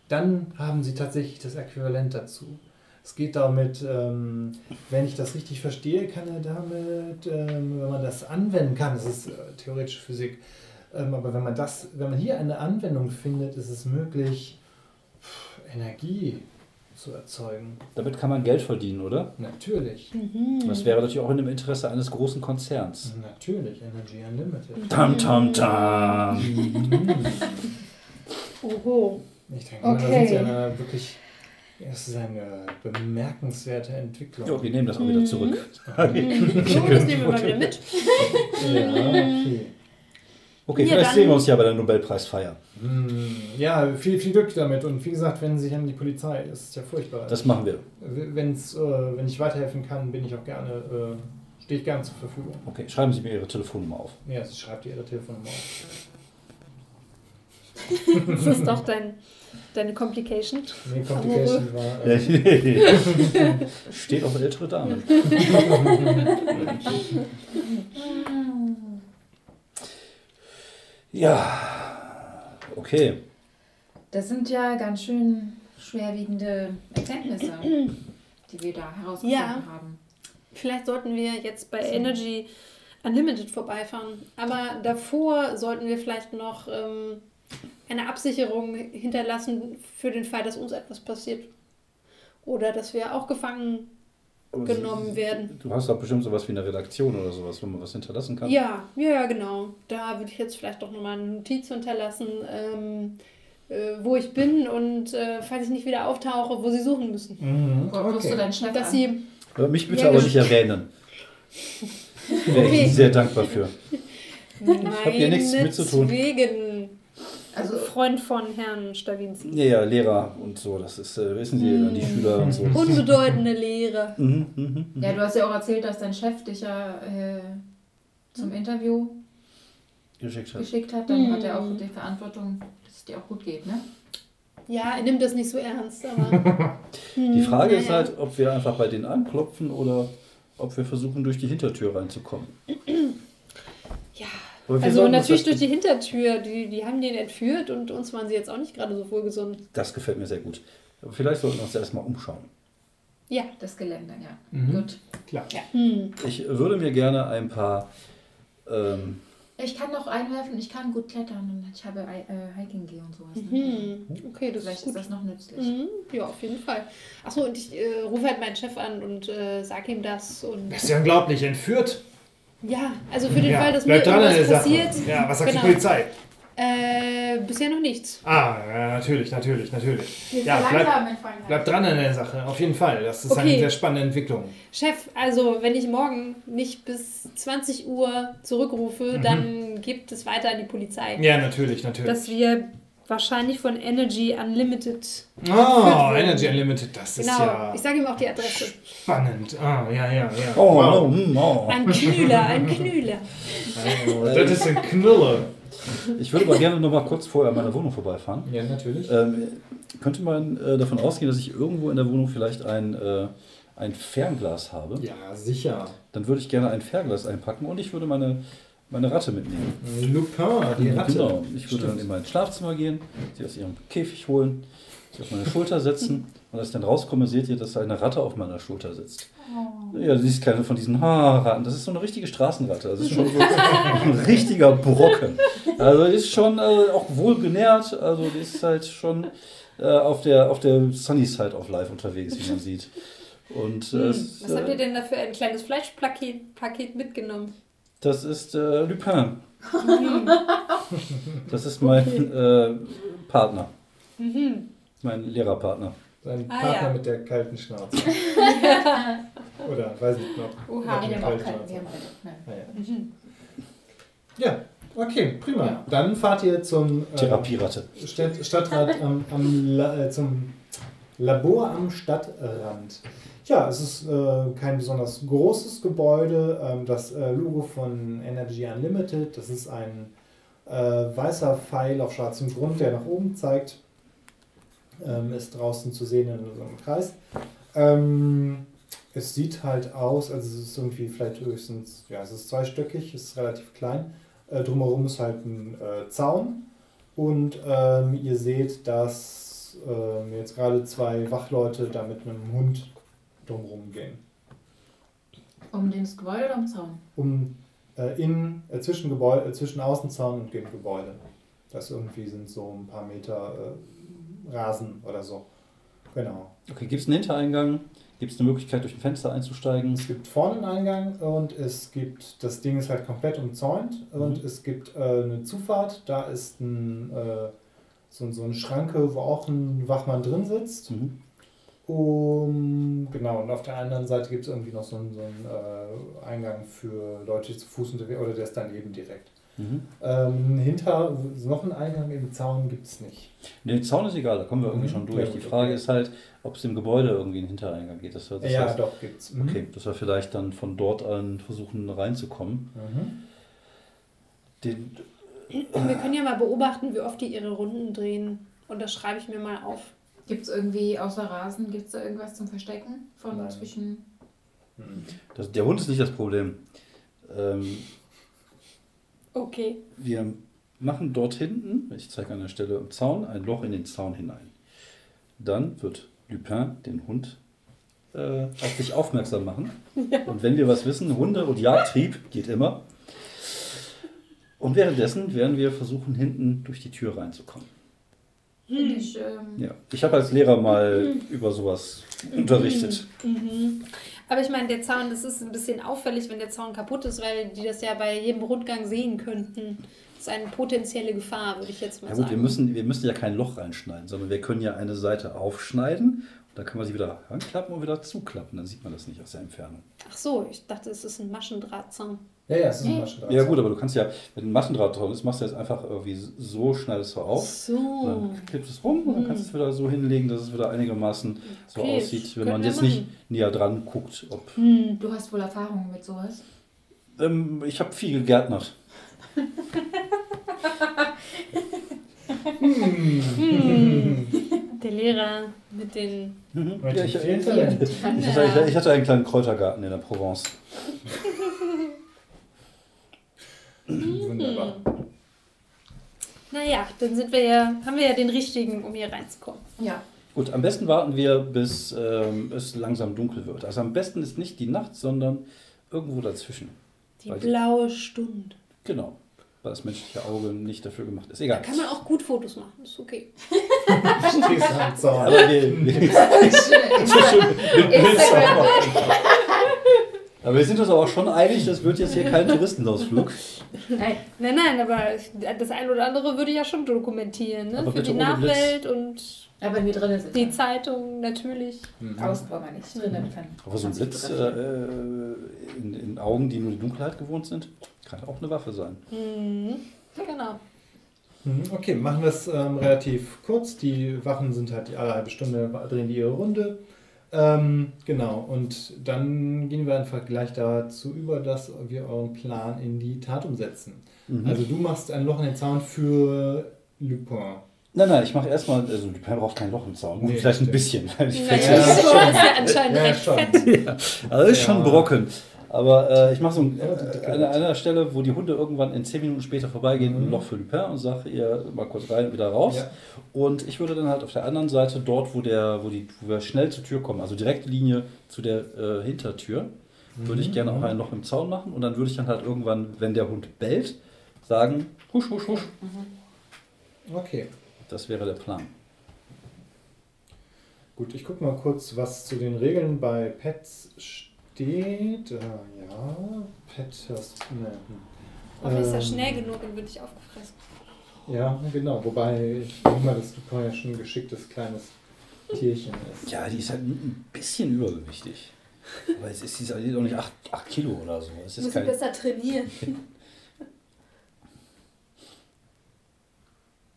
dann haben Sie tatsächlich das Äquivalent dazu. Es geht damit, ähm, wenn ich das richtig verstehe, kann er damit, ähm, wenn man das anwenden kann, das ist äh, theoretische Physik, ähm, aber wenn man das, wenn man hier eine Anwendung findet, ist es möglich, Energie zu erzeugen. Damit kann man Geld verdienen, oder? Natürlich. Das wäre natürlich auch in dem Interesse eines großen Konzerns. Natürlich, Energy Unlimited. Tam, tam, tam. Oho. Ich denke, Okay. sind sie eine wirklich. Das ist eine bemerkenswerte Entwicklung. Jo, wir nehmen das auch wieder zurück. So, das nehmen wir mal wieder mit. Ja, okay. Okay, Ja, vielleicht sehen wir uns ja bei der Nobelpreisfeier. Hm, Ja, viel, viel Glück damit. Und wie gesagt, wenn Sie sich an die Polizei, das ist ja furchtbar. Das machen wir. Wenn's, äh, wenn ich weiterhelfen kann, bin ich auch gerne, äh, stehe ich gerne zur Verfügung. Okay, schreiben Sie mir Ihre Telefonnummer auf. Ja, sie schreibt Ihre Telefonnummer auf. Das ist doch dein, deine Complication. Nee, Complication war. Äh, Steht auf ältere Damen. Ja, okay. Das sind ja ganz schön schwerwiegende Erkenntnisse, die wir da herausgefunden Ja. haben. Vielleicht sollten wir jetzt bei Energy Unlimited vorbeifahren. Aber davor sollten wir vielleicht noch ähm, eine Absicherung hinterlassen für den Fall, dass uns etwas passiert. Oder dass wir auch gefangen genommen werden. Du hast doch bestimmt sowas wie eine Redaktion oder sowas, wo man was hinterlassen kann. Ja, ja, ja, genau. Da würde ich jetzt vielleicht doch nochmal eine Notiz hinterlassen, ähm, äh, wo ich bin und äh, falls ich nicht wieder auftauche, wo sie suchen müssen. mhm, du okay. deinen Chef Dass an? sie Aber mich bitte Ja, aber gesch- nicht erwähnen. Wäre Okay. ich sehr dankbar für. hab hier nichts mit zu tun. Deswegen. Also Freund von Herrn Stavinski. Ja, ja, Lehrer und so, das ist, äh, wissen Sie, die Schüler und so. Unbedeutende Lehre. Mhm, mhm, mhm. Ja, du hast ja auch erzählt, dass dein Chef dich ja äh, zum Interview Geschickt hat. geschickt hat. Dann Hm. hat er auch die Verantwortung, dass es dir auch gut geht, ne? Ja, er nimmt das nicht so ernst, aber. Die Frage Hm, ist naja. halt, ob wir einfach bei denen anklopfen oder ob wir versuchen, durch die Hintertür reinzukommen. Ja, Aber wir also natürlich durch die Hintertür. Die, die haben den entführt und uns waren sie jetzt auch nicht gerade so wohlgesonnen. Das gefällt mir sehr gut. Aber vielleicht sollten wir uns erstmal umschauen. Ja. Das Gelände, ja. Mhm. Gut. Klar. Hm. Ich würde mir gerne ein paar. Ähm, Ich kann noch einwerfen, ich kann gut klettern und ich habe äh, Hiking Gear und sowas. Ne? Hm. Okay, das Vielleicht ist gut. ist das noch nützlich. Mhm. Ja, auf jeden Fall. Achso, und ich äh, rufe halt meinen Chef an und äh, sag ihm das. Und Das ist ja unglaublich, entführt. Ja, also für den ja, Fall, dass mir dran an der irgendwas Sache. passiert. Ja, was sagt Genau. die Polizei? Äh, bisher noch nichts. Ah, ja, natürlich, natürlich, natürlich. Wir Ja, bleib, mein Freund. bleib dran an der Sache, auf jeden Fall. Das ist Okay. eine sehr spannende Entwicklung. Chef, also wenn ich morgen nicht bis 20 Uhr zurückrufe, Mhm. dann gibt es weiter an die Polizei. Ja, natürlich, natürlich. Dass wir wahrscheinlich von Energy Unlimited. oh. Energy Unlimited, das ist Genau, ja ich sage ihm auch die Adresse. spannend. Ah, ja, ja, ja. oh, wow. oh. Ein Knüller, ein Knüller. Oh, das ist ein Knüller. Ich würde aber gerne noch mal kurz vorher an meiner Wohnung vorbeifahren. Ja, natürlich. Ähm, könnte man äh, davon ausgehen, dass ich irgendwo in der Wohnung vielleicht ein, äh, ein Fernglas habe? Ja, sicher. Dann würde ich gerne ein Fernglas einpacken und ich würde meine, meine Ratte mitnehmen. Lupin, die Ratte. Genau. Ich würde dann Stimmt. in mein Schlafzimmer gehen, sie aus ihrem Käfig holen, sie auf meine Schulter setzen und als ich dann rauskomme, seht ihr, dass eine Ratte auf meiner Schulter sitzt. Ja, sie ist keine von diesen Haarratten. Das ist so eine richtige Straßenratte. Das ist schon so ein richtiger Brocken. Also die ist schon äh, auch wohl genährt. Also die ist halt schon äh, auf der auf der Sunny Side of Life unterwegs, wie man sieht. Und äh, es, Was habt ihr äh, denn da für ein kleines Fleischpaket Paket mitgenommen? Das ist äh, Lupin. Das ist mein äh, Partner. Mhm. Mein Lehrerpartner. Sein Ah, Partner ja. mit der kalten Schnauze. Oder, weiß nicht, noch. Oha. Nein, wir haben auch. Wir haben. Nein. Ah, ja. ja, okay, prima. Ja. Dann fahrt ihr zum äh, Therapieratte. Stadt, Stadtrat am, am La, äh, zum Labor am Stadtrand. Ja, es ist äh, kein besonders großes Gebäude. Ähm, das äh, Logo von Energy Unlimited, das ist ein äh, weißer Pfeil auf schwarzem Grund, der nach oben zeigt. Ähm, ist draußen zu sehen in einem Kreis. Ähm, es sieht halt aus, also es ist irgendwie vielleicht höchstens, ja, es ist zweistöckig, es ist relativ klein. Äh, drumherum ist halt ein äh, Zaun. Und ähm, ihr seht, dass ähm, jetzt gerade zwei Wachleute da mit einem Hund drumherum gehen. Um das Gebäude oder um den Zaun? Um äh, in, äh, zwischen, Gebäude, äh, zwischen Außenzaun und dem Gebäude. Das irgendwie sind so ein paar Meter äh, Rasen oder so. Genau. Okay, gibt es einen Hintereingang? Gibt es eine Möglichkeit, durch ein Fenster einzusteigen? Es gibt vorne einen Eingang und es gibt, das Ding ist halt komplett umzäunt und Mhm. es gibt äh, eine Zufahrt. Da ist ein, äh, so, so eine Schranke, wo auch ein Wachmann drin sitzt. Mhm. Um, genau, und auf der anderen Seite gibt es irgendwie noch so einen, so einen äh, Eingang für Leute, die zu Fuß unterwegs oder der ist daneben direkt. Mhm. Ähm, hinter, noch einen Eingang im Zaun gibt es nicht. Den Zaun ist egal, da kommen wir irgendwie Mhm. schon durch. Ja, Die Frage okay. ist halt, ob es im Gebäude irgendwie einen Hintereingang geht. Das, das ja, heißt, doch, gibt's. Mhm. Okay, dass wir vielleicht dann von dort an versuchen reinzukommen. Mhm. Den, Wir können ja mal beobachten, wie oft die ihre Runden drehen. Und das schreibe ich mir mal auf. Gibt es irgendwie außer Rasen, gibt es da irgendwas zum Verstecken von Nein. zwischen. Mhm. das, der Hund ist nicht das Problem. Ähm, Okay. wir machen dort hinten, ich zeige an der Stelle im Zaun, ein Loch in den Zaun hinein. Dann wird Lupin den Hund äh, auf sich aufmerksam machen. Und wenn wir was wissen, Hunde und Jagdtrieb geht immer. Und währenddessen werden wir versuchen, hinten durch die Tür reinzukommen. Finde ich. Ähm, Ja, ich habe als Lehrer mal über sowas unterrichtet. Mhm. Aber ich meine, der Zaun, das ist ein bisschen auffällig, wenn der Zaun kaputt ist, weil die das ja bei jedem Rundgang sehen könnten. Das ist eine potenzielle Gefahr, würde ich jetzt mal Ja gut, sagen. wir müssen, wir müssen ja kein Loch reinschneiden, sondern wir können ja eine Seite aufschneiden und dann kann man sie wieder anklappen und wieder zuklappen. Dann sieht man das nicht aus der Entfernung. Ach so, ich dachte, es ist ein Maschendrahtzaun. Ja, ja, es ist ein. Maschendraht. Ja gut, aber du kannst ja, wenn ein Maschendraht drauf ist, machst du jetzt einfach irgendwie so schnell es so auf. So. Dann klippst es rum und dann kannst du es wieder so hinlegen, dass es wieder einigermaßen so Okay, aussieht, wenn man jetzt nicht machen. näher dran guckt. Ob, Hm. Du hast wohl Erfahrungen mit sowas. ähm, ich habe viel gegärtnert. Der Lehrer mit den. Mhm. Mit Ja, dem ich, vielen ich, Talent. ich, hatte, ich hatte einen kleinen Kräutergarten in der Provence. Wunderbar. Naja, dann sind wir ja, haben wir ja den richtigen, um hier reinzukommen. Ja. Gut, am besten warten wir, bis ähm, es langsam dunkel wird. Also am besten ist nicht die Nacht, sondern irgendwo dazwischen. Die Weil- blaue Stunde. Genau, weil das menschliche Auge nicht dafür gemacht ist. Da Egal. kann man auch gut Fotos machen, ist okay. Stehst am Zaun. Aber wir, wir, Instagram. Aber wir sind uns aber auch schon einig, das wird jetzt hier kein Touristenausflug. Nein. Nein, nein, aber das eine oder andere würde ich ja schon dokumentieren, ne? Aber Für die Nachwelt und Aber wenn wir drinnen sind. die Zeitung natürlich. Außen wollen wir nicht. Drinnen kann. Aber so ein Blitz äh, äh, in, in Augen, die nur die Dunkelheit gewohnt sind, kann auch eine Waffe sein. Mhm. Genau. Mhm, Okay, machen wir es ähm, relativ kurz. Die Wachen sind halt die alle halbe Stunde, drehen die ihre Runde. Ähm, genau, und dann gehen wir einfach gleich dazu über, dass wir euren Plan in die Tat umsetzen. Mhm. Also du machst ein Loch in den Zaun für Lupin. Nein, nein, ich mache erstmal, also Lupin braucht kein Loch im Zaun. Gut, Nee, vielleicht ein bisschen. Weil ich Naja, ist ja anscheinend Ja, recht schon. fett. Also ist schon Ja. ein Brocken. Aber äh, ich mache so ein, äh, an einer Stelle, wo die Hunde irgendwann in 10 Minuten später vorbeigehen, ein Loch für Lupin und sage ihr mal kurz rein und wieder raus. Ja. Und ich würde dann halt auf der anderen Seite, dort, wo, der, wo, die, wo wir schnell zur Tür kommen, also direkte Linie zu der äh, Hintertür, würde ich gerne auch ein Loch im Zaun machen. Und dann würde ich dann halt irgendwann, wenn der Hund bellt, sagen, husch, husch, husch. Okay, Das wäre der Plan. gut, ich gucke mal kurz, was zu den Regeln bei Pets steht. Ah, ja, Pet hast. Ne. Hoffentlich ist er Ähm, schnell genug und wird nicht aufgefressen. Ja, genau. Wobei ich denke mal, dass Lupin ja schon ein geschicktes kleines Tierchen ist. Ja, die ist halt ein bisschen übergewichtig. Aber es ist, sie ist halt auch nicht 8, Kilo oder so. Es ist Muss kein, besser trainieren.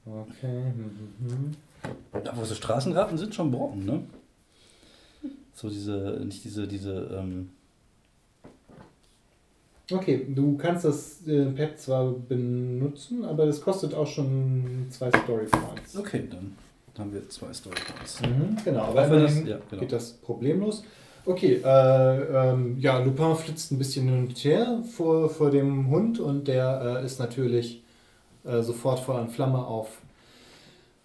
Okay. hm, hm, hm. Aber so Straßenratten sind schon Brocken, ne? So diese, nicht diese, diese, ähm, Okay, du kannst das äh, Pad zwar benutzen, aber das kostet auch schon zwei Story Points. okay, dann haben wir zwei Storypoints. Mhm, genau, aber immerhin ja, genau. geht das problemlos. Okay, äh, ähm, ja, Lupin flitzt ein bisschen hin und her vor, vor dem Hund und der äh, ist natürlich äh, sofort voll an Flamme auf,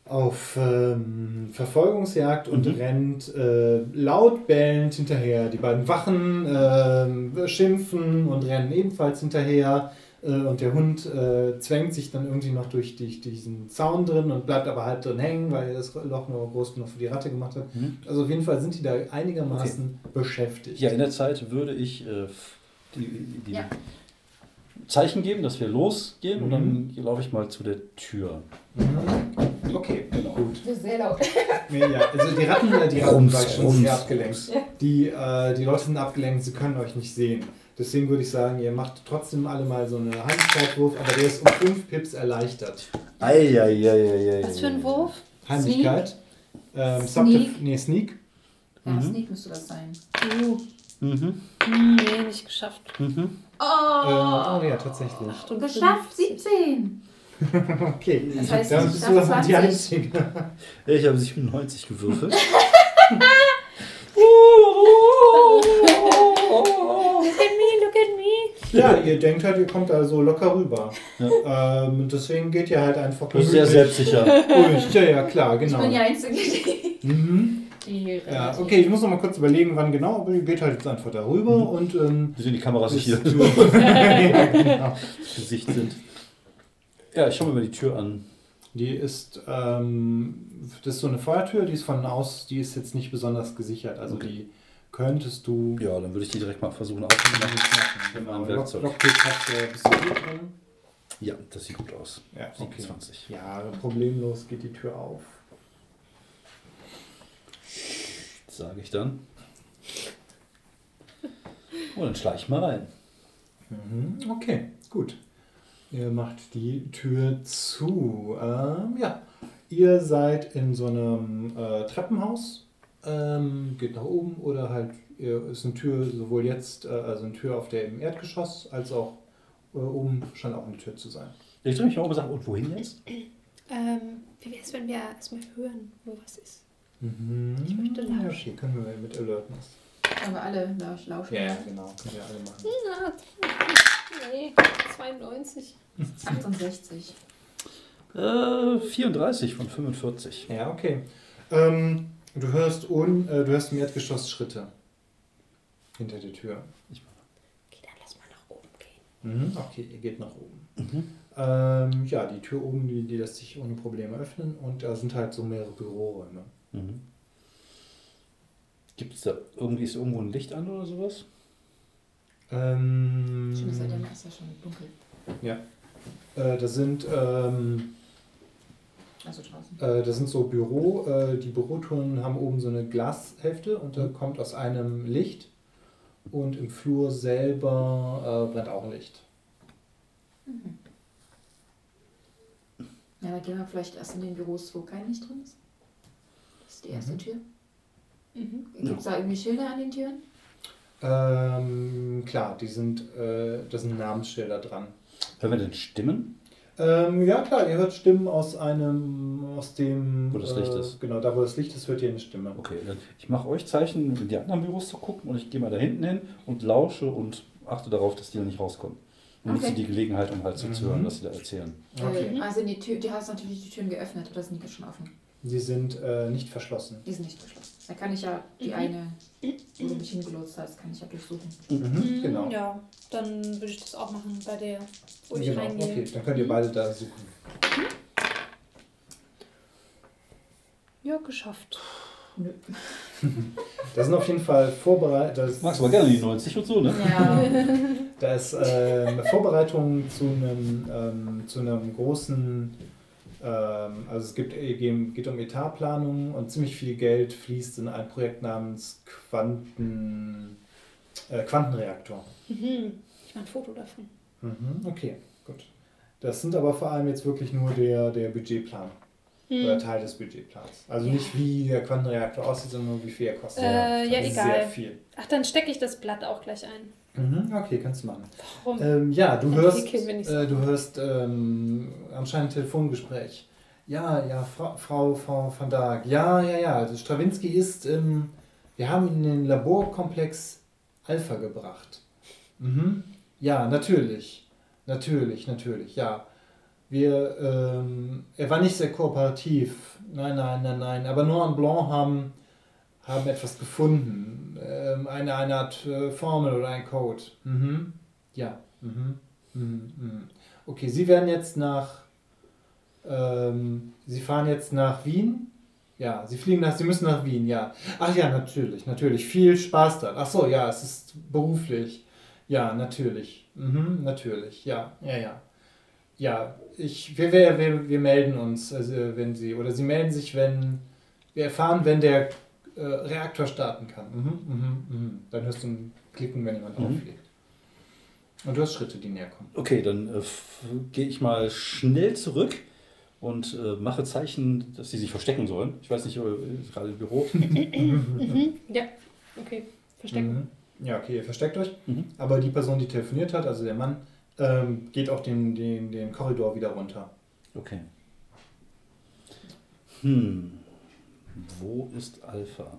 auf ähm, Verfolgungsjagd und Mhm. rennt äh, laut bellend hinterher. Die beiden Wachen äh, schimpfen und rennen ebenfalls hinterher. Äh, und der Hund äh, zwängt sich dann irgendwie noch durch, die, diesen Zaun drin und bleibt aber halt drin hängen, weil er das Loch nur groß genug für die Ratte gemacht hat. Mhm. Also auf jeden Fall sind die da einigermaßen beschäftigt. Ja, in der Zeit würde ich äh, die, die Ja. Zeichen geben, dass wir losgehen und Mhm. dann laufe ich mal zu der Tür. Mhm. Okay, gut. Das ist sehr laut. Nee, ja, also die Ratten, die Ratten Rums, schon, rums. sind abgelenkt. Die, äh, die Leute sind abgelenkt, sie können euch nicht sehen. Deswegen würde ich sagen, ihr macht trotzdem alle mal so einen Heimlichkeitswurf, aber der ist um 5 Pips erleichtert. Eieieiei. Was für ein Wurf? Heimlichkeit. Ähm, Sneak. Nee, Sneak. Ja, Mhm. Sneak müsste das sein. Uh, Mhm. hm, nee, nicht geschafft. Mhm. Oh! Äh, oh ja, tatsächlich. geschafft, 17. Okay, Das heißt, dann ich bist du die 20. Einzige. Ich habe 97 gewürfelt. Look at me, look at me. Ja, ihr denkt halt, ihr kommt da so locker rüber. Ja. Ähm, deswegen geht ihr halt einfach Du bist sehr gemütlich selbstsicher. Ja, ja, klar, Ich genau. bin die Einzige, die. Mhm. Die Ja, okay, ich muss noch mal kurz überlegen, wann genau, aber ihr geht halt jetzt einfach darüber Mhm. und ähm, sind die Kameras sich hier ja, genau. Gesicht sind. Ja, ich schaue mir mal die Tür an. Die ist, ähm, das ist so eine Feuertür, die ist von aus, die ist jetzt nicht besonders gesichert, also Okay. die könntest du Ja, dann würde ich die direkt mal versuchen aufzumachen. Genau, Lock. Lockpick hast du drin. Ja, das sieht gut aus. Ja, okay. 27. Ja, problemlos geht die Tür auf. Sage ich dann. Und dann schlage ich mal rein. Mhm, okay, gut. Ihr macht die Tür zu. Ähm, ja, ihr seid in so einem äh, Treppenhaus. Ähm, geht nach oben oder halt ihr, ist eine Tür sowohl jetzt, äh, also eine Tür auf der im Erdgeschoss, als auch äh, oben scheint auch eine Tür zu sein. Ich drehe mich auch und sage, und wohin jetzt? Ähm, wie wäre es, wenn wir erstmal hören, wo was ist? Mhm. Ich möchte Ja, lauschen. okay, können wir mit Alertness. Aber alle lausch- lauschen. genau, könnt ihr alle machen. Nee, 92. 68. Äh, 34 von 45. Ja, okay. Ähm, du hörst un, äh, du hörst im Erdgeschoss Schritte hinter der Tür. Okay, dann lass mal nach oben gehen. Mhm. Okay, ihr geht nach oben. Ähm, ja, die Tür oben, die, die lässt sich ohne Probleme öffnen und da sind halt so mehrere Büroräume. Mhm. Gibt es da irgendwie, ist irgendwo ein Licht an oder sowas? Ähm, Schön, ist ja dann ist ja schon dunkel. ja. Äh, das sind ähm, Also draußen. Äh, das sind so Büro, äh, die Bürotouren haben oben so eine Glashälfte und da kommt aus einem Licht und im Flur selber äh, brennt auch ein Licht. Ja, dann gehen wir vielleicht erst in den Büros, wo kein Licht drin ist. Das ist die erste Mhm. Tür. Mhm. Gibt es da irgendwie Schilder an den Türen? Ähm, klar, die sind, äh, da sind Namensschilder dran. Hören wir denn Stimmen? Ähm, ja klar, ihr hört Stimmen aus einem, aus dem... Wo das Licht äh, ist. Genau, da wo das Licht ist, hört ihr eine Stimme. Okay, dann ich mache euch Zeichen, in die anderen Büros zu gucken und ich gehe mal da hinten hin und lausche und achte darauf, dass die da nicht rauskommen. Und nutze Okay. die Gelegenheit, um halt Mhm. zuzuhören, was sie da erzählen. Okay. Äh, also die Tür, die hast natürlich die Türen geöffnet oder sind die schon offen? Die sind äh, nicht verschlossen. Die sind nicht geschlossen. Da kann ich ja die Mhm. eine, wo du mich hingelotst hast, kann ich ja durchsuchen. Mhm, genau. Ja, dann würde ich das auch machen bei der, wo ich genau, reingehe. okay, dann könnt ihr beide da suchen. Ja, geschafft. Nö. Da sind auf jeden Fall vorbereitet. Magst du aber gerne die 90 und so, ne? Ja. Da ist äh, eine Vorbereitung zu einem, ähm, zu einem großen, also es gibt, äh, geht um Etatplanung und ziemlich viel Geld fließt in ein Projekt namens Quanten, äh, Quantenreaktor. Mhm. Ich mache ein Foto davon. Mhm, okay, gut. Das sind aber vor allem jetzt wirklich nur der, der Budgetplan oder Mhm. Teil des Budgetplans. Also nicht wie der Quantenreaktor aussieht, sondern nur wie viel er kostet. Äh, ja, egal. Sehr viel. Ach, dann stecke ich das Blatt auch gleich ein. Mhm, okay, kannst du machen. Warum? Ähm, ja, du hörst, äh, du hörst ähm, anscheinend ein Telefongespräch. Ja, ja, Frau, Frau, Frau van Dijk. Ja, ja, ja. Also Strawinski ist, ähm, wir haben ihn in den Laborkomplex Alpha gebracht. Mhm. Ja, natürlich. Natürlich, natürlich, ja. Wir, ähm, er war nicht sehr kooperativ. Nein, nein, nein, nein. Aber Noir und Blanc haben, haben etwas gefunden. Ähm, eine, eine Art äh, Formel oder ein Code. Mhm. Ja. Mhm. Mhm. Mhm. Okay, Sie werden jetzt nach. Ähm, Sie fahren jetzt nach Wien? Ja, Sie fliegen nach. Sie müssen nach Wien, ja. Ach ja, natürlich, natürlich. Viel Spaß da. Ach so, ja, es ist beruflich. Ja, natürlich. Mhm, natürlich. Ja, ja, ja. Ja, ich, wir, wir, wir, wir melden uns, also wenn Sie, oder Sie melden sich, wenn wir erfahren, wenn der äh, Reaktor starten kann. Mhm, mhm, mhm. Dann hörst du ein Klicken, wenn jemand Mhm. auflegt. Und du hast Schritte, die näher kommen. Okay, dann äh, gehe ich mal schnell zurück und äh, mache Zeichen, dass sie sich verstecken sollen. Ich weiß nicht, äh, gerade im Büro. Mhm. Ja, okay. Verstecken. Mhm. Ja, okay, ihr versteckt euch. Mhm. Aber die Person, die telefoniert hat, also der Mann, ähm, geht auch den, den, den Korridor wieder runter. Okay. Hm. Wo ist Alpha?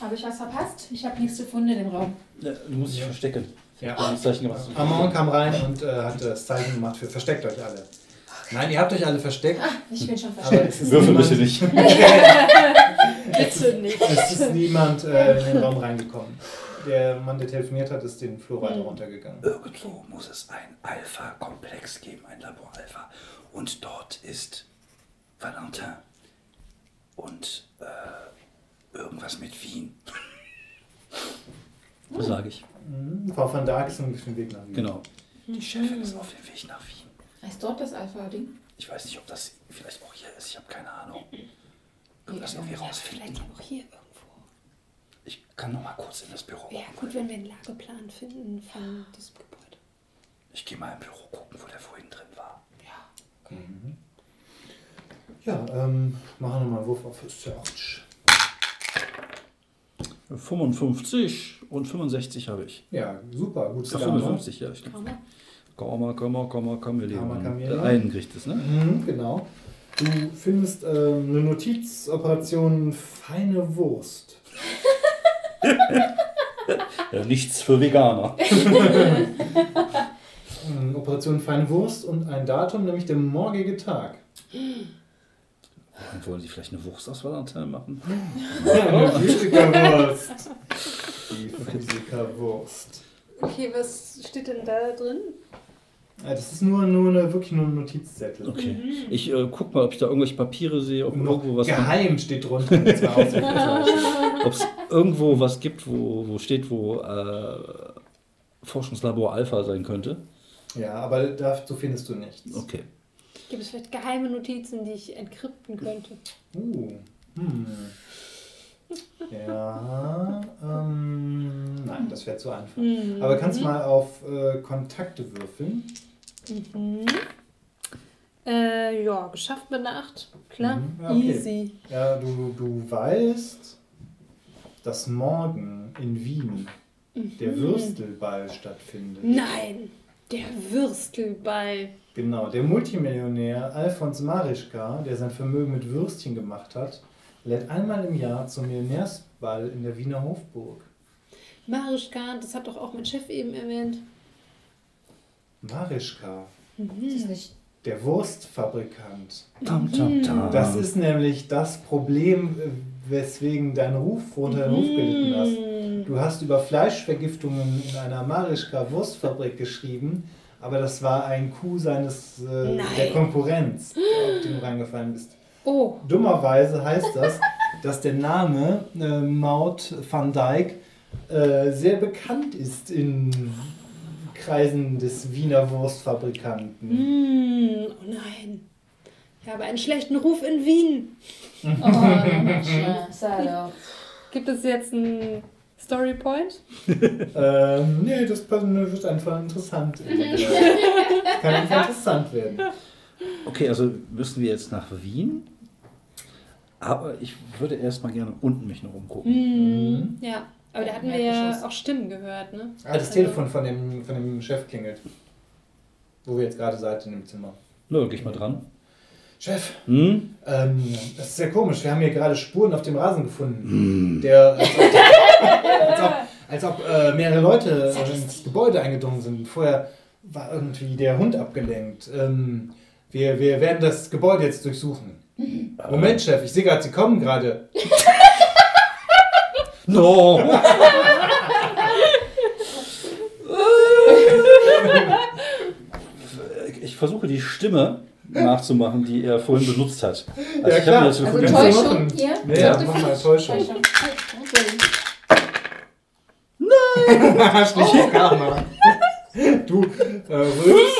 Habe ich was verpasst? Ich habe nichts gefunden in dem Raum. Ja, du musst dich verstecken. Ja. Amon kam rein und äh, hat das Zeichen gemacht für versteckt euch alle. Nein, ihr habt euch alle versteckt. Ich bin schon versteckt. Würfel bitte nicht. Bitte nicht. es ist niemand äh, in den Raum reingekommen. Der Mann, der telefoniert hat, ist den Flur weiter runtergegangen. Irgendwo muss es ein Alpha-Komplex geben, ein Labor Alpha. Und dort ist Valentin. Und äh, irgendwas mit Wien. Das sage ich. Mhm. Frau van Dijk ist auf dem Weg nach Wien. Genau. Die Chefin ist auf dem Weg nach Wien. Ist dort das Alpha-Ding? Ich weiß nicht, ob das vielleicht auch hier ist. Ich habe keine Ahnung. Können wir das irgendwie Ja, rausfinden? vielleicht auch hier irgendwo. Ich kann noch mal kurz in das Büro. Wäre gut, wenn wir einen Lageplan finden von diesem Gebäude. Ich gehe mal im Büro gucken, wo der vorhin drin war. Ja, ähm, machen wir mal einen Wurf auf Search. 55 und 65 habe ich. Ja, super, gut Ja, 55, ja, stimmt. Komm mal. Komm mal, komm mal, komm mal, komm, wir Komm mal, leben. komm, wir Der einen kriegt es, ne? Mhm, genau. Du findest ähm, eine Notiz, Operation Feine Wurst. Ja, nichts für Veganer. Ähm, Operation Feine Wurst und ein Datum, nämlich der morgige Tag. Wollen Sie vielleicht eine Wurstauswahl machen? Eine Physikerwurst. Die Physikerwurst. Okay, was steht denn da drin? Ja, das ist nur, nur eine, wirklich nur ein Notizzettel. Okay. Ich äh, guck mal, ob ich da irgendwelche Papiere sehe, ob Noch irgendwo was geheim steht drunter. ob es irgendwo was gibt, wo, wo steht, wo äh, Forschungslabor Alpha sein könnte. ja, aber dazu findest du nichts. Okay. Gibt es vielleicht geheime Notizen, die ich entkrypten könnte? Uh. Hm. Ja, ähm, nein, das wäre zu einfach. Mhm. Aber kannst mal auf äh, Kontakte würfeln. Mhm. Äh, ja, geschafft mit einer 8. Klar, Mhm, ja, okay. easy. Ja, du, du weißt, dass morgen in Wien der Würstelball stattfindet. Nein, der Würstelball. Genau, der Multimillionär Alfons Marischka, der sein Vermögen mit Würstchen gemacht hat, lädt einmal im Jahr zum Millionärsball in der Wiener Hofburg. Marischka, das hat doch auch mein Chef eben erwähnt. Marischka, Ist das nicht der Wurstfabrikant. Tam, tam, tam. Das ist nämlich das Problem, äh, weswegen dein Ruf unter den Ruf gelitten hast. Mm. Du hast über Fleischvergiftungen in einer Marischka Wurstfabrik geschrieben, aber das war ein Coup seines äh, der Konkurrenz, auf den du reingefallen bist. Oh, Dummerweise heißt das, dass der Name äh, Maud van Dijk äh, sehr bekannt ist in Kreisen des Wiener Wurstfabrikanten. mm, oh nein. Ich habe einen schlechten Ruf in Wien. Oh, Mensch, sei doch. Gibt es jetzt einen Storypoint? Ähm, nee, das wird einfach interessant. Das kann einfach interessant werden. Okay, also müssen wir jetzt nach Wien. Aber ich würde erst mal gerne unten mich noch umgucken. Mhm. Ja, aber da Ja, hatten wir ja auch Stimmen gehört, ne? Ah, das Telefon von dem, von dem Chef klingelt. Wo wir jetzt gerade seid in dem Zimmer. Na, dann geh ich mal dran. Chef, Hm? ähm, das ist sehr komisch. Wir haben hier gerade Spuren auf dem Rasen gefunden. Hm. Der, als ob, als ob, als ob äh, mehrere Leute äh, ins Gebäude eingedrungen sind. Vorher war irgendwie der Hund abgelenkt. Ähm, wir, wir werden das Gebäude jetzt durchsuchen. Moment, Chef, ich sehe gerade, Sie kommen gerade. No! ich versuche die Stimme nachzumachen, die er vorhin benutzt hat. Also Ja, ich klar. jetzt Also Täuschung hier? Ja, ja, mach mal Täuschung. Täuschung. Schlicht Karma. Du äh, rülpst,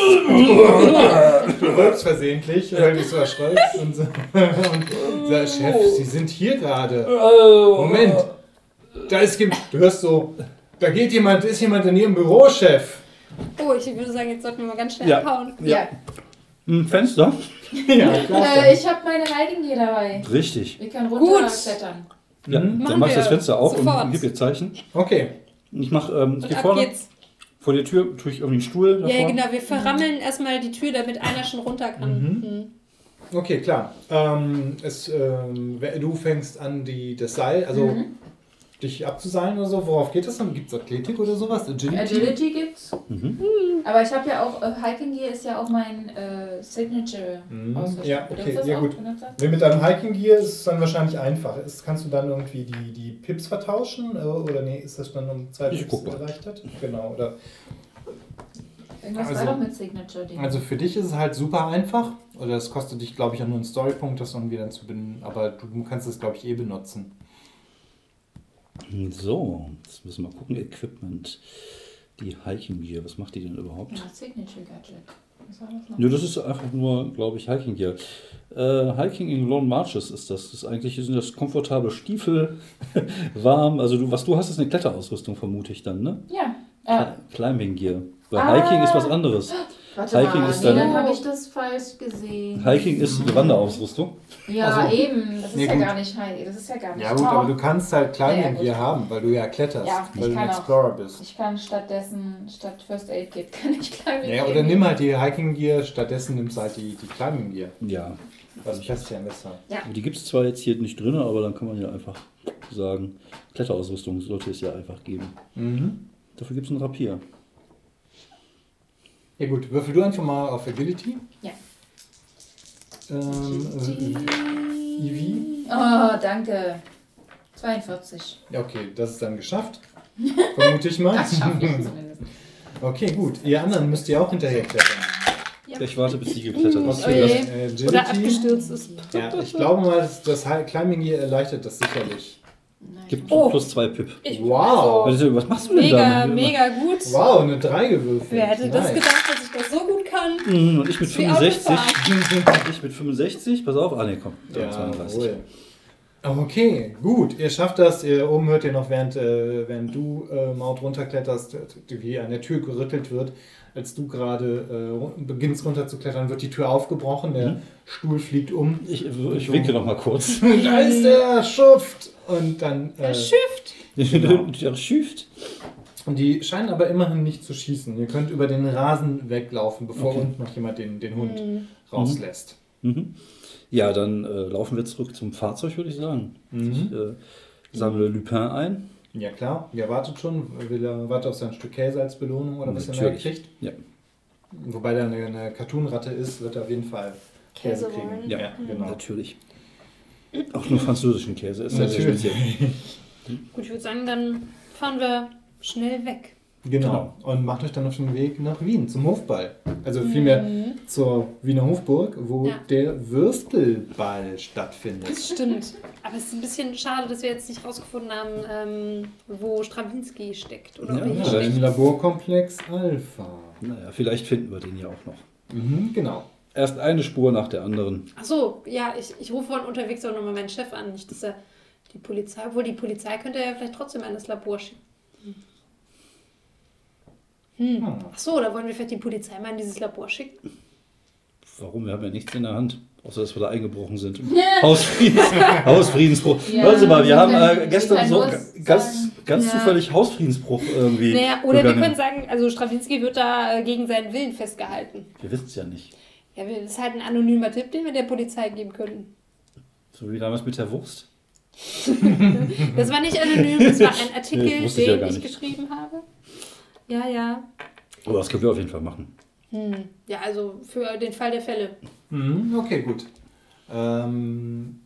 du rülpst versehentlich, weil du dich so erschreckst und, so- und sagst, Chef, Sie sind hier gerade. Moment, da ist, du hörst so, da geht jemand, ist jemand in Ihrem Büro, Chef. Oh, ich würde sagen, jetzt sollten wir mal ganz schnell Ja. abhauen. Ja, Ein Fenster? Ja, klar. äh, ich habe meine Heiligen hier dabei. Richtig. Wir können Gut. runterklettern. Ja, Mhm. dann Machen mach ich das. Fenster auf Sofort. und gib ihr Zeichen. Okay. Ich mach, ähm, ich ab vorne, geht's. vor der Tür tue ich irgendwie einen Stuhl davor. Ja, genau. Wir verrammeln erstmal die Tür, damit einer schon runter kann. Mhm. Okay, klar. Ähm, es, ähm, du fängst an, die, das Seil, also dich abzuseilen oder so. Worauf geht das dann? Gibt es Athletik oder sowas? Agility? Agility gibt's. Mhm. Aber ich habe ja auch, äh, Hiking Gear ist ja auch mein äh, Signature Mhm. Ja, okay, ja auch? gut. Nee, mit deinem Hiking Gear ist es dann wahrscheinlich einfach. Ist, kannst du dann irgendwie die, die Pips vertauschen? äh, Oder nee, ist das dann um zwei Ich Pips erleichtert? Genau. Oder, Irgendwas Also- war doch mit Signature-Ding. also für dich ist es halt super einfach. Oder es kostet dich, glaube ich, auch nur einen Storypunkt, das irgendwie dann zu benennen. Aber du kannst es, glaube ich, eh benutzen. So, jetzt müssen wir mal gucken. Equipment. Die Hiking Gear, was macht die denn überhaupt? ja, Signature Gadget. Was war das noch? Nö, das ist einfach nur, glaube ich, Hiking Gear. Äh, Hiking in Long Marches ist das. Das ist eigentlich sind das komfortable Stiefel, warm. Also du, was du hast, ist eine Kletterausrüstung, vermute ich dann, ne? Ja. Äh, Climbing Gear. Weil Ah. Hiking ist was anderes. warte Hiking mal, ist nee, dann- dann habe ich das falsch gesehen. Hiking ist eine Wanderausrüstung. Ja, Also- eben. Das ist Nee, ja gut. gar nicht High. Das ist ja gar nicht Ja gut, top. aber du kannst halt Climbing Ja. Gear haben, weil du ja kletterst, Ja, ich weil du kann ein auch. Explorer bist. Ich kann stattdessen, statt First Aid Kit, kann ich Climbing Ja, Gear oder nimm halt die Hiking Gear, stattdessen nimmst du halt die, die Climbing Gear. Ja. Also ich hasse ja besser. Die gibt es zwar jetzt hier nicht drin, aber dann kann man ja einfach sagen, Kletterausrüstung sollte es ja einfach geben. Mhm. Dafür gibt es ein Rapier. Ja gut, würfel du einfach mal auf Agility. Ja. Ähm, äh, Eevee. Oh, danke. 42. Ja, okay, das ist dann geschafft. Vermute ich mal. Das schaffe ich zumindest. Okay, gut. Ihr anderen müsst ihr auch hinterher klettern. Ich warte, bis sie geklettert ist. Okay, Agility. Oder abgestürzt ist. Ja, ich glaube mal, das, Climbing Gear erleichtert das sicherlich. Gibt Oh. plus zwei Pip. Ich, Wow. Also, Was machst du denn mega, da? mega gut. Wow, eine 3 gewürfelt. Wer hätte das Nice. gedacht, dass ich das so gut kann? Mhm, Und ich mit Wie 65. Autofahren. Ich mit 65. Pass auf. Ah, ne, komm. Ja, 32. wohl. Okay, gut. Ihr schafft das. Ihr, oben hört ihr noch, während, äh, während du äh, Maut runterkletterst, äh, wie an der Tür gerüttelt wird. Als du gerade äh, beginnst runterzuklettern, wird die Tür aufgebrochen. Der Mhm. Stuhl fliegt um. Ich, ich winke noch mal kurz. da ist der Schuft! Und dann. Äh, Der Shift. Der schüft. und die scheinen aber immerhin nicht zu schießen. Ihr könnt über den Rasen weglaufen, bevor Okay. unten noch jemand den, den Hund Mhm. rauslässt. Mhm. Ja, dann äh, laufen wir zurück zum Fahrzeug, würde ich sagen. Mhm. Ich äh, sammle Lupin ein. Ja klar, ihr wartet schon. Will er wartet auf sein Stück Käse als Belohnung oder was er mehr Natürlich. kriegt? Ja. Wobei da eine, eine Cartoon-Ratte ist, wird er auf jeden Fall Käse, Käse kriegen. wollen. Ja, genau. Natürlich. Auch nur französischen Käse ist sehr, sehr Natürlich. speziell. Gut, ich würde sagen, dann fahren wir schnell weg. Genau. Und macht euch dann auf den Weg nach Wien zum Hofball. Also vielmehr zur Wiener Hofburg, wo Mhm. Ja. der Würstelball stattfindet. Das stimmt. Aber es ist ein bisschen schade, dass wir jetzt nicht rausgefunden haben, ähm, wo Strawinski steckt. Oder Ja, ob er hier Ja, steckt. Im Laborkomplex Alpha. Naja, vielleicht finden wir den ja auch noch. Mhm, genau. Erst eine Spur nach der anderen. Ach so, ja, ich, ich rufe von unterwegs auch nochmal meinen Chef an. Nicht, dass er die Polizei, obwohl die Polizei könnte er ja vielleicht trotzdem an das Labor schicken. Hm. Hm. Ach so, da wollen wir vielleicht die Polizei mal in dieses Labor schicken. Warum? Wir haben ja nichts in der Hand. Außer, dass wir da eingebrochen sind. Hausfriedens, Hausfriedensbruch. Ja, Hören Sie mal, wir haben äh, gestern so ganz, ganz Ja. zufällig Hausfriedensbruch irgendwie. Naja, oder wir begangen. können sagen, also Strawinski wird da äh, gegen seinen Willen festgehalten. Wir wissen es ja nicht. Ja, wir- das ist halt ein anonymer Tipp, den wir der Polizei geben könnten. So wie damals mit der Wurst. Das war nicht anonym, das war ein Artikel, Nee, ja den gar ich nicht. geschrieben habe. Ja, ja. Aber das können wir auf jeden Fall machen. Hm. Ja, also für den Fall der Fälle. Mhm, okay, gut. Ähm,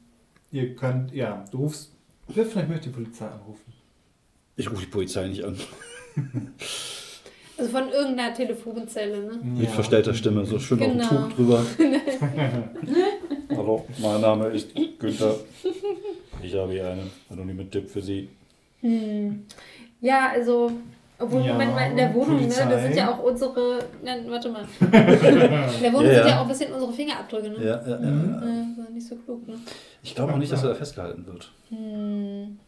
ihr könnt, ja, du rufst. Wer vielleicht möchte die Polizei anrufen? Ich rufe die Polizei nicht an. Also von irgendeiner Telefonzelle, ne? Mit verstellter Stimme, so schön Genau. auf dem Tuch drüber. Hallo, mein Name ist Günther. Ich habe hier einen anonymen Tipp für Sie. Hm. Ja, also, obwohl, Ja, Moment mal, in der Wohnung, ne, da Polizei. sind ja auch unsere, nein, warte mal. In der Wohnung Ja, sind ja. ja auch ein bisschen unsere Fingerabdrücke, ne? Ja, ja, ja. Mhm. So nicht so klug, ne? Ich glaube auch nicht, dass er da festgehalten wird. Hm.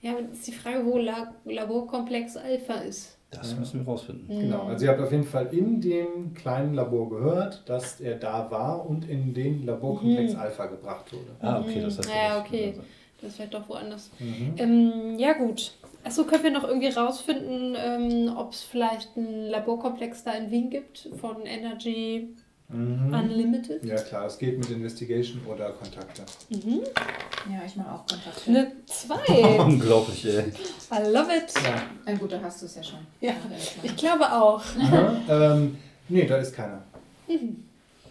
Ja, aber das ist die Frage, wo La Laborkomplex Alpha ist. Das müssen wir rausfinden. Genau, also ihr habt auf jeden Fall in dem kleinen Labor gehört, dass er da war und in den Laborkomplex Alpha gebracht wurde. Ah, okay, das heißt. Ja, das- okay. Das ist vielleicht doch woanders. Mhm. Ähm, ja, gut. Achso, können wir noch irgendwie rausfinden, ähm, ob es vielleicht einen Laborkomplex da in Wien gibt von Energy Mhm. Unlimited? Ja klar, es geht mit Investigation oder Kontakte. Ja, ich mache auch Kontakte. Eine 2. Unglaublich, ey. I love it. Ja. Na gut, da hast du es ja schon. Ja, ich glaube auch. Ähm, nee, da ist keiner.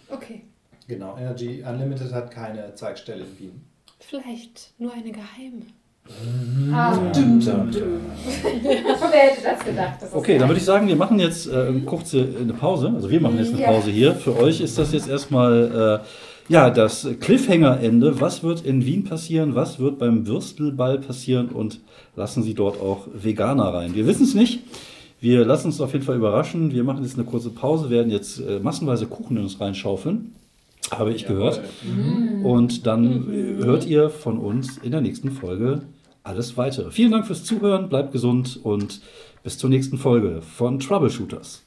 Okay. Genau, Energy Unlimited hat keine Zeigstelle in Wien. Vielleicht nur eine geheime. Ah, dum, dum, dum. Wer hätte das gedacht? Das Okay, dann würde ich sagen, wir machen jetzt äh, eine kurze eine Pause. Also wir machen jetzt eine Ja. Pause hier. Für euch ist das jetzt erstmal äh, ja, das Cliffhanger-Ende. Was wird in Wien passieren? Was wird beim Würstelball passieren? Und lassen Sie dort auch Veganer rein? Wir wissen es nicht. Wir lassen uns auf jeden Fall überraschen. Wir machen jetzt eine kurze Pause, werden jetzt äh, massenweise Kuchen in uns reinschaufeln. Habe ich gehört. Und dann äh, hört ihr von uns in der nächsten Folge alles weitere. Vielen Dank fürs Zuhören, bleibt gesund und bis zur nächsten Folge von Troubleshooters.